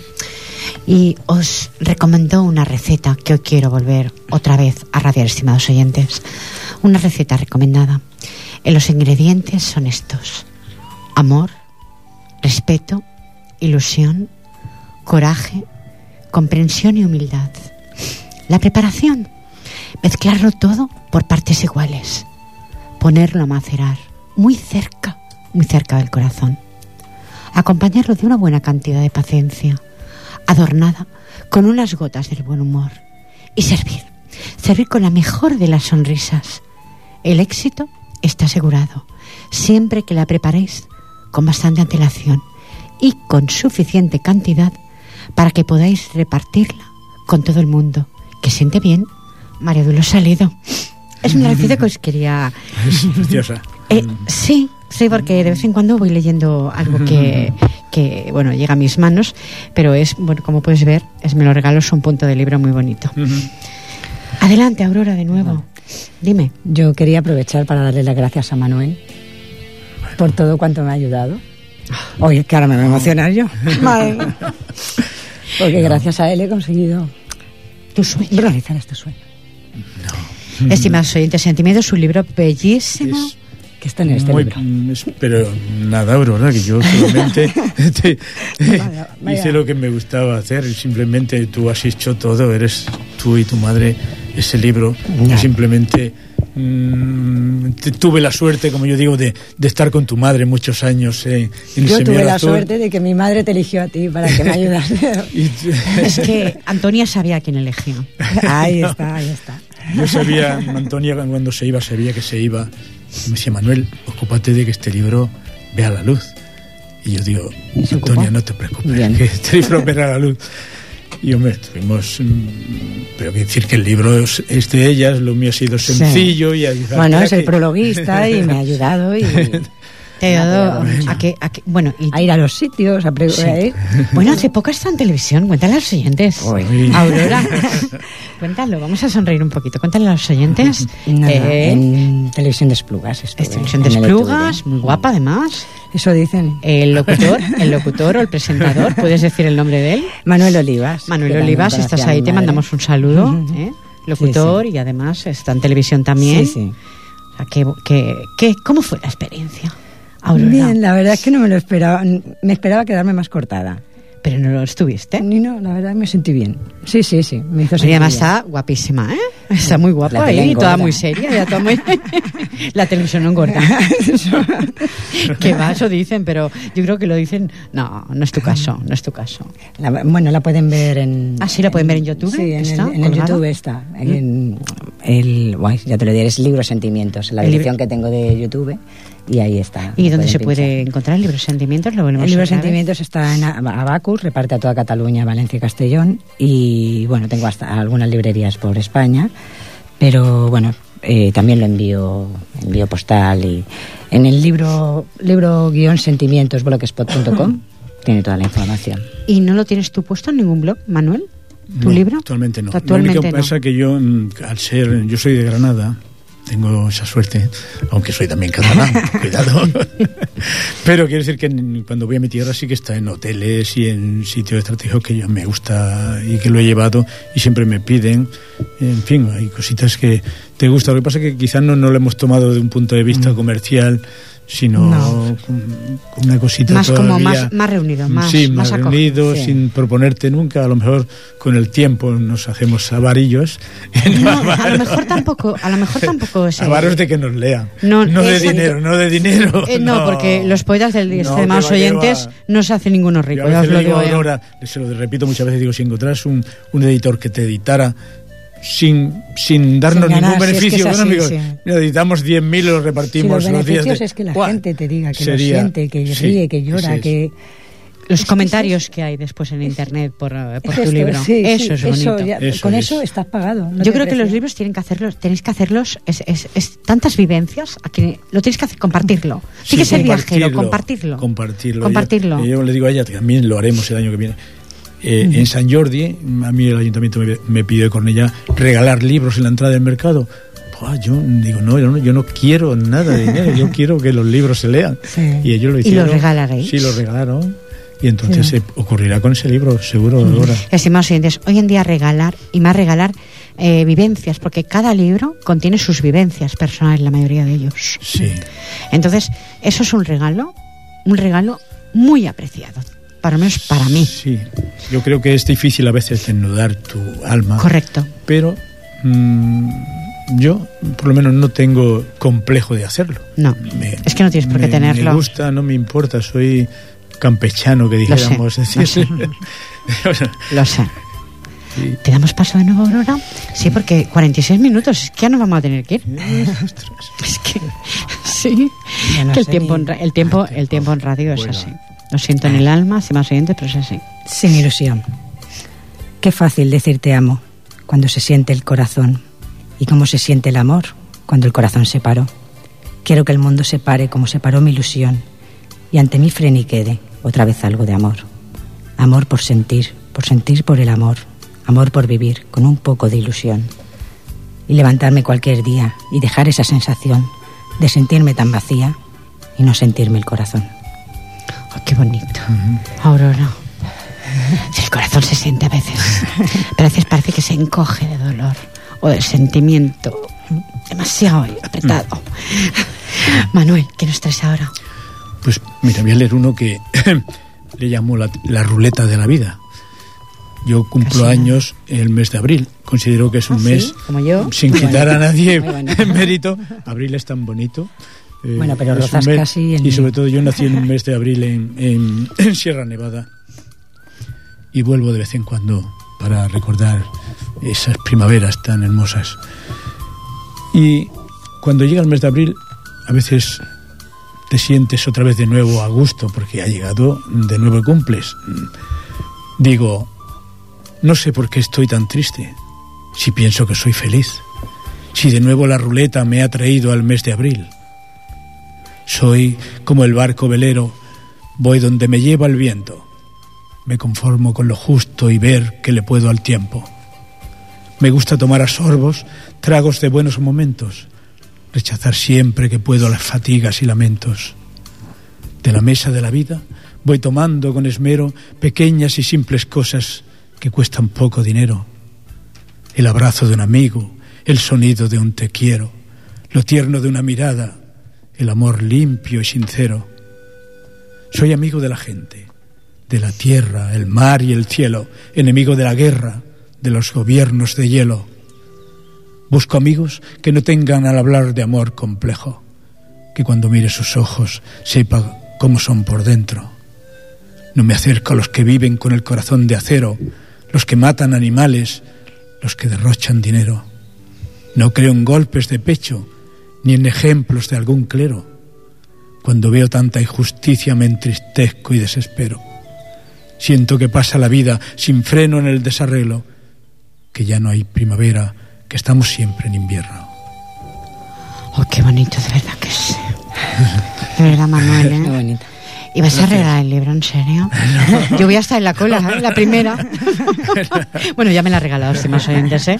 A: y os recomendó una receta que hoy quiero volver otra vez a radiar, estimados oyentes. Una receta recomendada. En los ingredientes son estos: amor, respeto, ilusión, coraje, comprensión y humildad. La preparación, mezclarlo todo por partes iguales, ponerlo a macerar muy cerca, muy cerca del corazón, acompañarlo de una buena cantidad de paciencia, adornada con unas gotas del buen humor y servir, servir con la mejor de las sonrisas. El éxito está asegurado siempre que la preparéis con bastante antelación y con suficiente cantidad para que podáis repartirla con todo el mundo. Que siente bien, María Dolores Salido. Es una receta que os quería...
C: Es preciosa.
A: Eh, sí, sí, porque de vez en cuando voy leyendo algo que, que, bueno, llega a mis manos, pero es, bueno, como puedes ver, es me lo regalo, es un punto de libro muy bonito. Adelante, Aurora, de nuevo. Dime.
B: Yo quería aprovechar para darle las gracias a Manuel por todo cuanto me ha ayudado. Oye, que ahora me voy a emocionar yo. Porque gracias a él he conseguido
A: Tu sueño.
B: realizar este sueño.
A: Estimados oyentes, Sentimientos, es un libro bellísimo.
C: Es
B: Que está en este
C: muy-
B: libro.
C: es- pero nada, Aurora, que yo solamente te-
B: Vaya, vaya.
C: hice lo que me gustaba hacer. y Simplemente tú has hecho todo, eres tú y tu madre ese libro.
B: Ya.
C: Simplemente mm, te- tuve la suerte, como yo digo, de, de estar con tu madre muchos años eh, en el
B: Yo tuve la suerte de que mi madre te eligió a ti para que me ayudas.
C: Y-
A: Es que Antonia sabía a quién elegía.
B: ahí está, ahí está.
C: Yo sabía, Antonia cuando se iba, sabía que se iba. Me decía, Manuel, ocúpate de que este libro vea la luz. Y yo digo,
B: ¿Y se
C: Antonia, no te preocupes,
B: Bien.
C: que este libro verá la luz. Y hombre, estuvimos... mm, Pero que decir que el libro es, es de ellas, lo mío ha sido
B: Sí.
C: sencillo y ayudar
B: Bueno, es el prologuista y me ha ayudado y
A: Te
B: ha
A: dado a que, a que- bueno, y
B: a ir a los sitios, a pre- a ir.
A: bueno, hace poco está en televisión, cuéntale a los oyentes.
C: Uy.
A: Aurora, cuéntalo, vamos a sonreír un poquito. Cuéntale a los oyentes. Eh,
B: en televisión de Esplugas estuve,
A: televisión de
B: el
A: esplugas, muy guapa además.
B: Eso dicen.
A: El locutor, el locutor o el presentador, ¿puedes decir el nombre de él?
B: Manuel Olivas.
A: Manuel Olivas, estás ahí, te mandamos un saludo. ¿eh? Locutor y además está en televisión también.
B: Sí, sí.
A: O sea, que, que, que- ¿Cómo fue la experiencia? Aurora?
B: Bien, la verdad es que no me lo esperaba. Me esperaba quedarme más cortada.
A: Pero no lo estuviste.
B: Ni no, la verdad me sentí bien. Sí, sí, sí. Me hizo
A: además
B: bien.
A: está guapísima, ¿eh? Está muy guapa ahí, toda
B: engorda.
A: muy seria, ya toda muy... la televisión no engorda. que va, eso dicen, pero yo creo que lo dicen... No, no es tu caso, no es tu caso.
B: La- bueno, la pueden ver en.
A: Ah, sí, la pueden ver en YouTube,
B: Sí, en,
A: ¿está
B: el, en el? YouTube está. En el, guay, ya te lo diré, es Libro Sentimientos, la
A: El
B: edición que tengo de YouTube. Y ahí está.
A: ¿Y dónde se puede
B: pinchar.
A: encontrar el libro Sentimientos? Lo volvemos
B: El libro. Sentimientos está en Ab- Abacus, reparte a toda Cataluña, Valencia y Castellón. Y bueno, tengo hasta algunas librerías por España. Pero bueno, eh, también lo envío, envío postal. y En el libro, libro guion sentimientos, blogspot.com, tiene toda la información.
A: ¿Y no lo tienes tú puesto en ningún blog, Manuel? ¿Tu
C: No,
A: libro?
C: Actualmente no.
A: Actualmente
C: lo único que
A: no.
C: pasa es que yo, mm, al ser, yo soy de Granada, tengo esa suerte, aunque soy también catalán, cuidado. Pero quiero decir que cuando voy a mi tierra sí que está en hoteles y en sitios estratégicos que yo me gusta y que lo he llevado y siempre me piden. En fin, hay cositas que te gustan. Lo que pasa es que quizás no, no lo hemos tomado de un punto de vista comercial sino
B: Mm. No.
C: una cosita
A: Más como
C: todavía-
A: más, más reunido, más,
C: sí,
A: más
C: más reunido,
B: sí.
C: sin proponerte nunca. A lo mejor con el tiempo nos hacemos avarillos.
A: No, a lo mejor tampoco, a lo mejor tampoco es...
C: Avaros de que nos lean.
A: No,
C: No, de dinero, no de dinero.
A: Eh, no, porque los poetas del
C: que
A: oyentes no se hacen ninguno
C: Yo
A: rico,
C: a
A: ya os
C: veces
A: lo
C: digo
A: digo
C: a
A: yo.
C: Aurora, se lo repito muchas veces, digo, si encontrás un, un editor que te editara sin, sin darnos
B: Sin ganar,
C: ningún
B: si es que
C: beneficio,
B: así,
C: amigos,
B: sí.
C: mira, editamos 10.000 y los
B: Si
C: repartimos
B: los
C: los días de-
B: es que la gente te diga que
C: Sería-
B: lo siente, que
C: sí,
B: ríe, que llora,
C: es.
B: que...
A: Los comentarios que hay después en internet por, eh, por
B: Es
A: tu
B: esto,
A: libro.
B: sí,
A: eso
B: sí,
A: es bonito.
B: ya-
C: Eso
B: con
C: es.
B: eso estás pagado. no
A: Yo creo que los libros tienen que hacerlos, tenéis que hacerlos, es, es, es tantas vivencias, a que lo tienes que hacer, compartirlo. Sí, que ser viajero, compartirlo.
C: Compartirlo.
A: Compartirlo.
C: Yo, yo le digo a ella, también lo haremos el año que viene. Eh, En San Jordi, a mí el ayuntamiento me, me pidió de Cornellá regalar libros en la entrada del mercado. Buah, yo digo, no, yo no, yo no quiero nada de dinero, yo quiero que los libros se lean.
B: Sí.
C: Y ellos lo
A: ¿Y
C: hicieron.
A: lo regalaréis?
C: Sí, lo regalaron. Y entonces se ocurrirá con ese libro, seguro, ahora.
A: Estimados oyentes, hoy en día regalar, y más regalar, eh, vivencias, porque cada libro contiene sus vivencias personales, la mayoría de ellos.
C: Sí.
A: Entonces, eso es un regalo, un regalo muy apreciado, para lo menos para mí.
C: Sí. Yo creo que es difícil a veces desnudar tu alma.
A: Correcto.
C: pero mm, yo por lo menos no tengo complejo de hacerlo.
A: No,
C: Me-
A: es que no tienes por qué
C: me-
A: tenerlo.
C: Me gusta, no me importa, soy campechano, que
A: Lo sé,
C: dijéramos.
A: lo
C: es decir,
A: sé. Lo sé.
C: Sí.
A: ¿Te damos paso de nuevo, Aurora? Sí, porque 46 minutos, es que ya no vamos a tener que ir. Es que, sí,
B: no
A: que el
B: sé
A: tiempo,
B: ni-
A: en, ra- el tiempo, el tiempo en radio es así. Lo siento en el alma, si más oyentes, pero es así.
B: Sin ilusión. Qué fácil decir te amo cuando se siente el corazón. Y cómo se siente el amor cuando el corazón se paró. Quiero que el mundo se pare como se paró mi ilusión. Y ante mí frene y quede otra vez algo de amor. Amor por sentir, por sentir por el amor. Amor por vivir con un poco de ilusión. Y levantarme cualquier día y dejar esa sensación de sentirme tan vacía y no sentirme el corazón.
A: Oh, qué bonito. Aurora. El corazón se siente a veces, pero a veces parece que se encoge de dolor o de sentimiento demasiado apretado. Manuel, ¿qué nos traes ahora?
C: Pues mira, voy a leer uno que le llamo la, la ruleta de la vida. Yo cumplo años en el mes de abril. Considero que es un
B: ¿Ah,
C: mes
B: sí? Como yo.
C: sin
B: Muy
C: quitar a nadie en mérito. Abril es tan bonito. Eh,
B: Bueno, pero rozas
C: mes-
B: casi el
C: Y sobre todo yo nací en un mes de abril en, en- en Sierra Nevada. Y vuelvo de vez en cuando para recordar esas primaveras tan hermosas. Y cuando llega el mes de abril, a veces te sientes otra vez de nuevo a gusto porque ha llegado de nuevo el cumples. Digo, no sé por qué estoy tan triste, si pienso que soy feliz, si de nuevo la ruleta me ha traído al mes de abril. Soy como el barco velero, voy donde me lleva el viento. Me conformo con lo justo y ver que le puedo al tiempo. Me gusta tomar a sorbos tragos de buenos momentos, rechazar siempre que puedo las fatigas y lamentos. De la mesa de la vida voy tomando con esmero pequeñas y simples cosas que cuestan poco dinero. El abrazo de un amigo, el sonido de un te quiero, lo tierno de una mirada, el amor limpio y sincero. Soy amigo de la gente, de la tierra, el mar y el cielo, enemigo de la guerra, de los gobiernos de hielo. Busco amigos que no tengan al hablar de amor complejo, que cuando mire sus ojos sepa cómo son por dentro. No me acerco a los que viven con el corazón de acero, los que matan animales, los que derrochan dinero. No creo en golpes de pecho, ni en ejemplos de algún clero. Cuando veo tanta injusticia me entristezco y desespero. Siento que pasa la vida sin freno en el desarreglo, que ya no hay primavera, que estamos siempre en invierno.
A: Oh, qué bonito, de verdad que sí. De verdad, Manuel, ¿eh?
B: bonito.
A: ¿Y vas a regalar el libro, en serio? Yo voy a estar en la cola, ¿eh? la primera. bueno, ya me la ha regalado, estimados oyentes, ¿eh?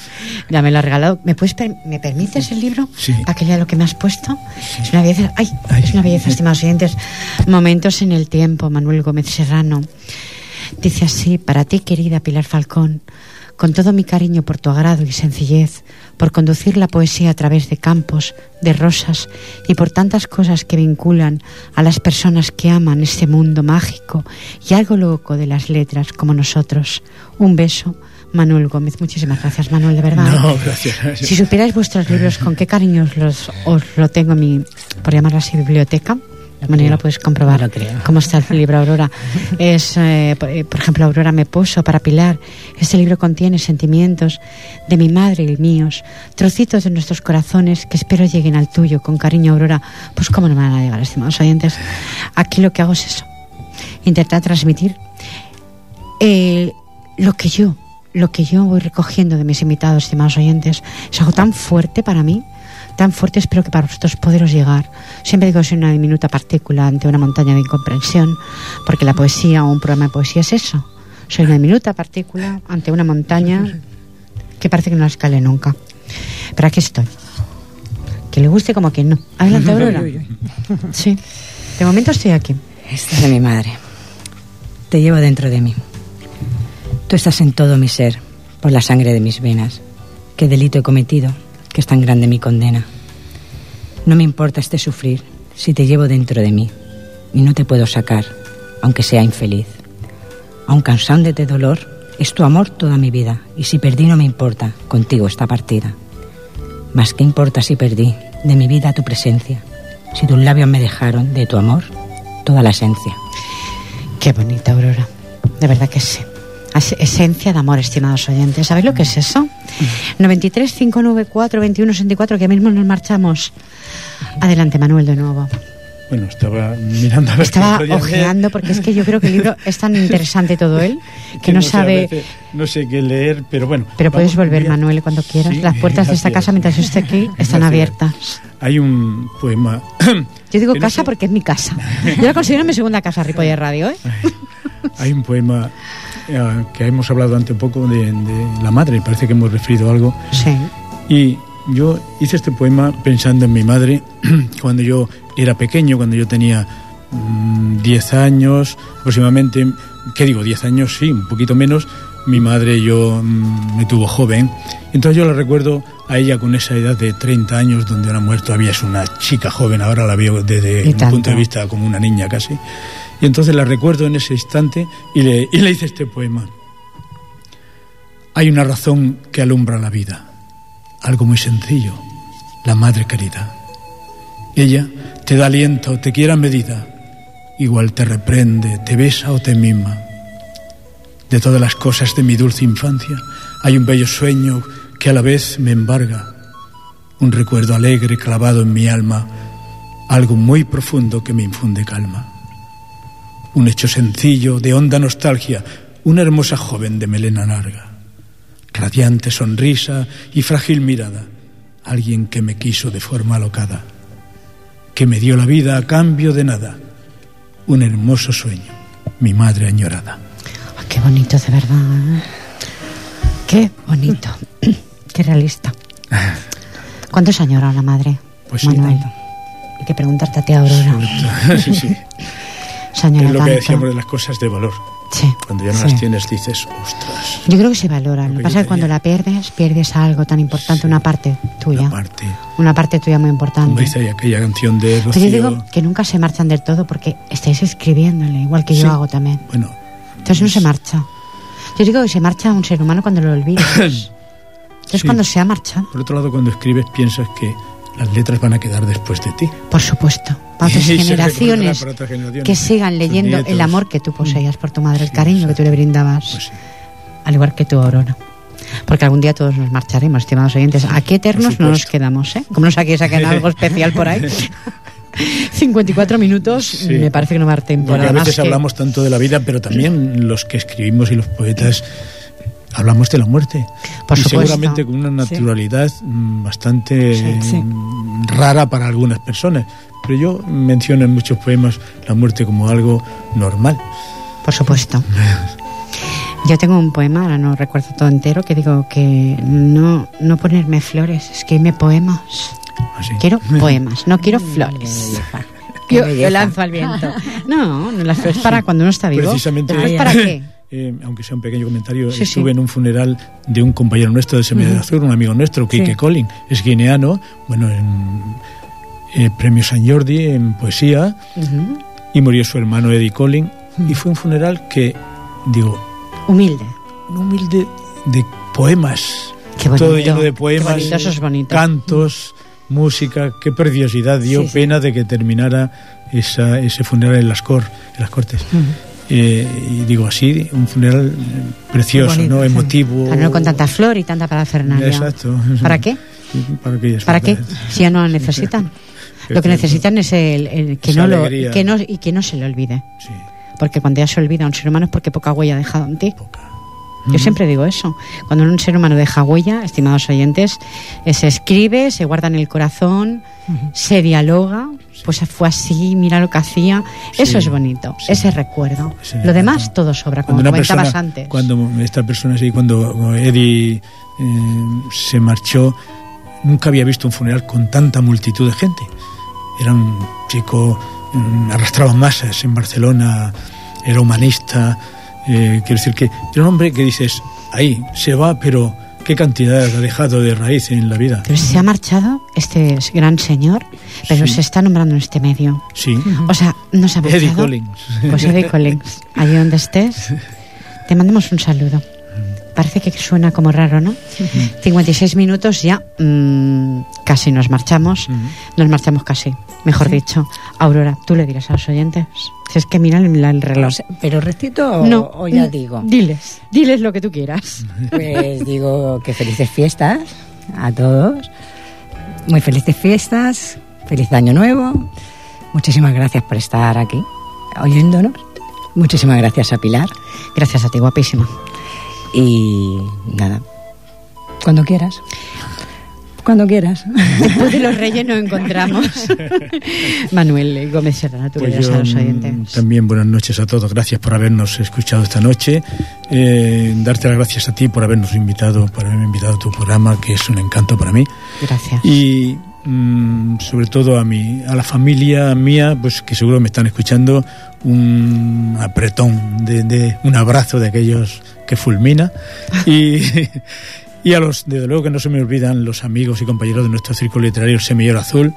A: Ya me la ha regalado. ¿Me, puedes per- ¿Me permites el libro?
C: Sí.
A: Para que lea lo que me has puesto. Es una belleza. ¡Ay!
C: Ay.
A: Es una belleza, estimados oyentes. Momentos en el tiempo, Manuel Gómez Serrano. Dice así, para ti, querida Pilar Falcón, con todo mi cariño por tu agrado y sencillez, por conducir la poesía a través de campos, de rosas y por tantas cosas que vinculan a las personas que aman este mundo mágico y algo loco de las letras como nosotros. Un beso, Manuel Gómez. Muchísimas gracias, Manuel, de verdad.
C: No, gracias.
A: Si supierais vuestros libros, con qué cariño os, los, os lo tengo en mi, por llamarlo así, biblioteca. Ya lo puedes comprobar. ¿Cómo está el libro Aurora? Es, eh, por, eh, por ejemplo, Aurora me puso para Pilar. Este libro contiene sentimientos de mi madre y míos, trocitos de nuestros corazones que espero lleguen al tuyo. Con cariño, Aurora. Pues cómo no me van a llegar, estimados oyentes. Aquí lo que hago es eso. Intentar transmitir eh, lo que yo, lo que yo voy recogiendo de mis invitados, estimados oyentes, es algo tan fuerte para mí, tan fuerte, espero que para vosotros poderos llegar. Siempre digo que soy una diminuta partícula ante una montaña de incomprensión, porque la poesía o un programa de poesía es eso. Soy una diminuta partícula ante una montaña que parece que no la escale nunca. Pero aquí estoy. Que le guste como a quien no. Adelante, Aurora. Sí. De momento estoy aquí.
B: Esta es de mi madre. Te llevo dentro de mí. Tú estás en todo mi ser, por la sangre de mis venas. Qué delito he cometido, que es tan grande mi condena. No me importa este sufrir si te llevo dentro de mí y no te puedo sacar, aunque sea infeliz. Aun cansando de dolor, es tu amor toda mi vida y si perdí no me importa, contigo está partida. Mas qué importa si perdí de mi vida tu presencia, si tus labios me dejaron de tu amor toda la esencia.
A: Qué bonita, Aurora. De verdad que sí. Es- Esencia de amor, estimados oyentes. ¿Sabéis lo que es eso? 93 594 21 64, que mismo nos marchamos. Adelante, Manuel, de nuevo.
C: Bueno, estaba mirando a ver
A: Estaba ojeando porque es que yo creo que el libro es tan interesante todo él que,
C: Que
A: no
C: a
A: sabe.
C: veces no sé qué leer, pero bueno.
A: Pero puedes volver,
C: mira.
A: Manuel, cuando quieras.
C: Sí,
A: Las puertas de esta
C: gracias.
A: casa, mientras yo esté aquí, están
C: Gracias.
A: abiertas.
C: Hay un poema.
A: Yo digo
C: no
A: casa
C: sé-
A: porque es mi casa. Yo la considero mi segunda casa, Ripoller Radio, ¿eh?
C: Hay un poema eh, que hemos hablado antes un poco de, de la madre, parece que hemos referido algo.
A: Sí.
C: Y yo hice este poema pensando en mi madre cuando yo era pequeño, cuando yo tenía mm, 10 años aproximadamente. ¿Qué digo? 10 años, sí, un poquito menos. Mi madre yo mm, me tuvo joven. Entonces yo la recuerdo a ella con esa edad de 30 años, donde ahora muerto todavía es una chica joven, ahora la veo desde un punto de vista como una niña casi. Y entonces la recuerdo en ese instante y le, y le hice este poema. Hay una razón que alumbra la vida, algo muy sencillo, la madre querida. Ella te da aliento, te quiere a medida, igual te reprende, te besa o te mima. De todas las cosas de mi dulce infancia, hay un bello sueño que a la vez me embarga, un recuerdo alegre clavado en mi alma, algo muy profundo que me infunde calma. Un hecho sencillo, de honda nostalgia, una hermosa joven de melena larga, radiante sonrisa y frágil mirada, alguien que me quiso de forma alocada que me dio la vida a cambio de nada. Un hermoso sueño, mi madre añorada.
A: Ah, qué bonito, de verdad. ¿eh? Qué bonito. qué realista. ¿Cuánto se añora la madre,
C: pues
A: Manuel? Hay que preguntarte a ti, Aurora.
C: sí, sí.
A: Se añora
C: es lo que decíamos de las cosas de valor.
A: Sí,
C: Cuando ya no
A: sí.
C: las tienes dices, ostras,
A: Yo creo que se valora. Lo que pasa es que cuando la pierdes, pierdes algo tan importante, una parte tuya.
C: la parte.
A: Una parte tuya muy
C: Como
A: importante.
C: dice ahí aquella canción de
A: Pero
C: Rocío.
A: yo digo que nunca se marchan del todo porque estáis escribiéndole, igual que
C: Sí.
A: yo hago también.
C: Bueno,
A: Entonces no se marcha. Yo digo que se marcha un ser humano cuando lo olvidas. Entonces
C: Sí.
A: cuando se ha marchado,
C: por otro lado, cuando escribes piensas que las letras van a quedar después de ti.
A: por supuesto, para otras generaciones
C: para otras generaciones,
A: que sigan leyendo el amor que tú poseías por tu madre, el
C: Sí,
A: cariño que tú le brindabas,
C: Pues sí.
A: al igual que tu Aurora. Porque algún día todos nos marcharemos, estimados oyentes. Aquí eternos no nos quedamos, ¿eh? Como no saquéis saquen algo especial por ahí. 54 minutos,
C: Sí.
A: me parece que no va a dar tiempo.
C: Porque a veces
A: que-
C: hablamos tanto de la vida, pero también los que escribimos y los poetas hablamos de la muerte.
A: Por
C: y
A: supuesto.
C: seguramente con una naturalidad mm, bastante
A: Sí, sí.
C: mm, rara para algunas personas. Pero yo menciono en muchos poemas la muerte como algo normal.
A: Por supuesto. Yo tengo un poema, ahora no recuerdo todo entero, que digo que no, no ponerme flores, escribirme poemas.
C: Así.
A: Quiero poemas, no quiero flores. Yo, yo lanzo al viento. No, no las flores para cuando uno está vivo.
C: Precisamente,
A: ¿Las flores para qué?
C: Eh, aunque sea un pequeño comentario,
A: Sí,
C: estuve
A: sí.
C: en un funeral de un compañero nuestro de Semilla de Azul, un amigo nuestro, Quique
A: Sí.
C: Collin, es guineano, bueno, en eh, Premio San Jordi en poesía, y murió su hermano Eddie Collin, y fue un funeral que, digo,
A: Humilde.
C: humilde de poemas,
A: Qué bonito.
C: todo lleno de poemas,
A: bonito,
C: cantos, música, qué preciosidad, dio pena de que terminara esa, ese funeral en las, cor, en las Cortes. Eh, y digo así, un funeral precioso,
B: Bonito,
C: ¿no? Emotivo.
A: Para no con tanta flor y tanta parafernalia.
C: Exacto.
A: ¿Para qué?
C: Para, aquellas
A: ¿Para qué? Si ya no la necesitan. Lo que necesitan es el, el que
C: Esa
A: no lo que no y que no se le olvide.
C: Sí,
A: Porque cuando ya se olvida un ser humano es porque poca huella ha dejado en ti.
C: poca.
A: Yo siempre digo eso. Cuando un ser humano deja huella, estimados oyentes, eh, se escribe, se guarda en el corazón, se dialoga. Pues fue así, mira lo que hacía. Eso
C: Sí,
A: es bonito,
C: sí.
A: ese recuerdo. Lo demás, todo sobra, como comentabas
C: persona,
A: antes.
C: cuando esta persona así, cuando Eddie eh, se marchó, nunca había visto un funeral con tanta multitud de gente. Era un chico, mm, arrastraba masas en Barcelona, era humanista. eh, quiero decir que era un hombre que dices, ahí se va, pero qué cantidad ha dejado de raíz en la vida.
A: Pero se ha marchado este gran señor, pero
C: Sí.
A: se está nombrando en este medio.
C: Sí,
A: O sea, no se ha marchado.
C: Eddie Collins.
A: Pues Eddie Collins, allí donde estés, te mandamos un saludo. Parece que suena como raro, ¿no? 56 minutos ya, mm, casi nos marchamos. Nos marchamos casi, mejor dicho. Aurora, tú le dirás a los oyentes. Si es que mira el, el reloj.
B: ¿Pero recito o,
A: no,
B: o ya
A: mm,
B: digo?
A: Diles, diles lo que tú quieras.
B: Pues digo que felices fiestas a todos. Muy felices fiestas. Feliz año nuevo. Muchísimas gracias por estar aquí oyéndonos. Muchísimas gracias a Pilar.
A: Gracias a ti, guapísima.
B: Y nada, cuando quieras. Cuando quieras.
A: Después de los reyes nos encontramos. Manuel Gómez Serrano, tú
C: Pues
A: dirás a
C: yo,
A: los
C: mm,
A: oyentes.
C: También buenas noches a todos. Gracias por habernos escuchado esta noche. Eh, darte las gracias a ti por habernos invitado, por haberme invitado a tu programa, que es un encanto para mí.
A: Gracias.
C: Y mm, sobre todo a mi, a la familia mía, pues que seguro me están escuchando, un apretón, de, de- un abrazo de aquellos que fulmina. y, y a los, desde luego que no se me olvidan los amigos y compañeros de nuestro círculo literario Semillero Azul,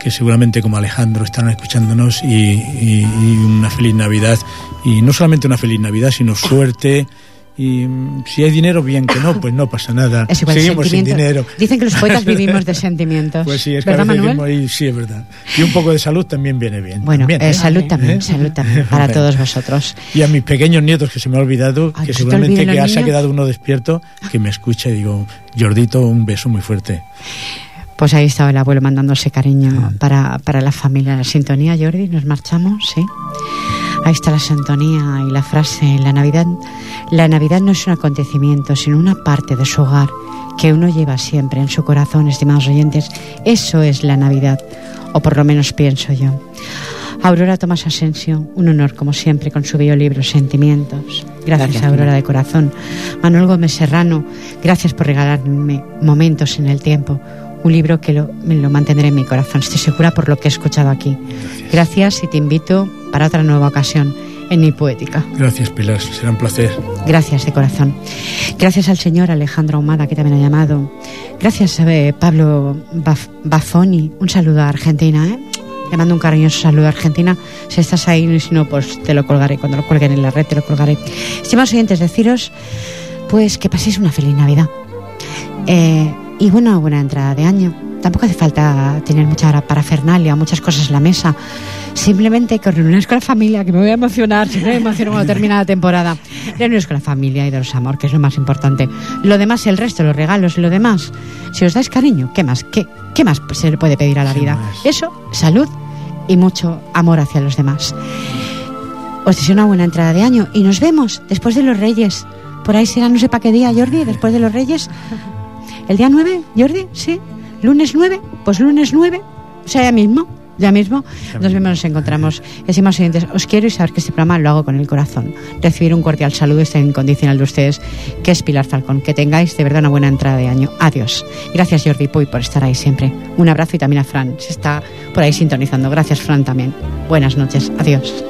C: que seguramente como Alejandro estarán escuchándonos y, y- y una feliz Navidad. Y no solamente una feliz Navidad, sino suerte y mm, si hay dinero, bien que no, pues no pasa nada.
A: Es igual,
C: Seguimos sin dinero.
A: Dicen que los poetas vivimos de sentimientos.
C: Pues sí, es
A: ¿Verdad, Manuel?
C: ahí, sí, es verdad. Y un poco de salud también viene bien.
A: Bueno,
C: también,
A: eh,
C: ¿eh?
A: salud también,
C: ¿Eh?
A: salud también para
C: Bueno.
A: todos vosotros.
C: Y a mis pequeños nietos que se me ha olvidado,
A: Ay,
C: que
A: te
C: seguramente que se ha quedado uno despierto, que me escucha y digo, Jordito, un beso muy fuerte.
A: Pues ahí estaba el abuelo mandándose cariño para, para la familia. La sintonía, Jordi, nos marchamos, ¿sí? Ahí está la sintonía y la frase. La Navidad, la Navidad no es un acontecimiento, sino una parte de su hogar que uno lleva siempre en su corazón, estimados oyentes. Eso es la Navidad, o por lo menos pienso yo. Aurora Tomás Asensio, un honor como siempre con su bello libro Sentimientos. Gracias,
B: Gracias,
A: Aurora de corazón. Manuel Gómez Serrano, gracias por regalarme momentos en el tiempo. Un libro que lo, me lo mantendré en mi corazón, estoy segura por lo que he escuchado aquí. Gracias y te invito para otra nueva ocasión en mi poética.
C: Gracias, Pilar, será un placer.
A: Gracias de corazón. Gracias al señor Alejandro Ahumada, que también ha llamado. Gracias a eh, Pablo Baf- Bafoni. Un saludo a Argentina, ¿eh? Le mando un cariñoso saludo a Argentina. Si estás ahí y si no, pues te lo colgaré. Cuando lo cuelguen en la red, te lo colgaré. Estimados oyentes, deciros, pues que paséis una feliz Navidad. Eh, y bueno, buena entrada de año. Tampoco hace falta tener mucha parafernalia, muchas cosas en la mesa. Simplemente que reuniones con la familia, que me voy a emocionar, siempre me emociono cuando termina la temporada. Reuniones con la familia y daros amor, que es lo más importante. Lo demás, el resto, los regalos, lo demás. Si os dais cariño, ¿qué más? ¿Qué, qué más se le puede pedir a la
C: ¿Qué
A: vida?
C: más?
A: Eso, salud y mucho amor hacia los demás. Os deseo una buena entrada de año y nos vemos después de los Reyes. Por ahí será no sé para qué día, Jordi, después de los Reyes. ¿El día 9, Jordi? ¿Sí? ¿Lunes 9? Pues lunes 9. O sea, ya mismo. Ya mismo nos vemos, nos encontramos. Estimados oyentes, os quiero y saber que este programa lo hago con el corazón. Recibir un cordial saludo este incondicional de ustedes, que es Pilar Falcón. Que tengáis de verdad una buena entrada de año. Adiós. Gracias, Jordi Puy, por estar ahí siempre. Un abrazo y también a Fran, se está por ahí sintonizando. Gracias, Fran, también. Buenas noches. Adiós.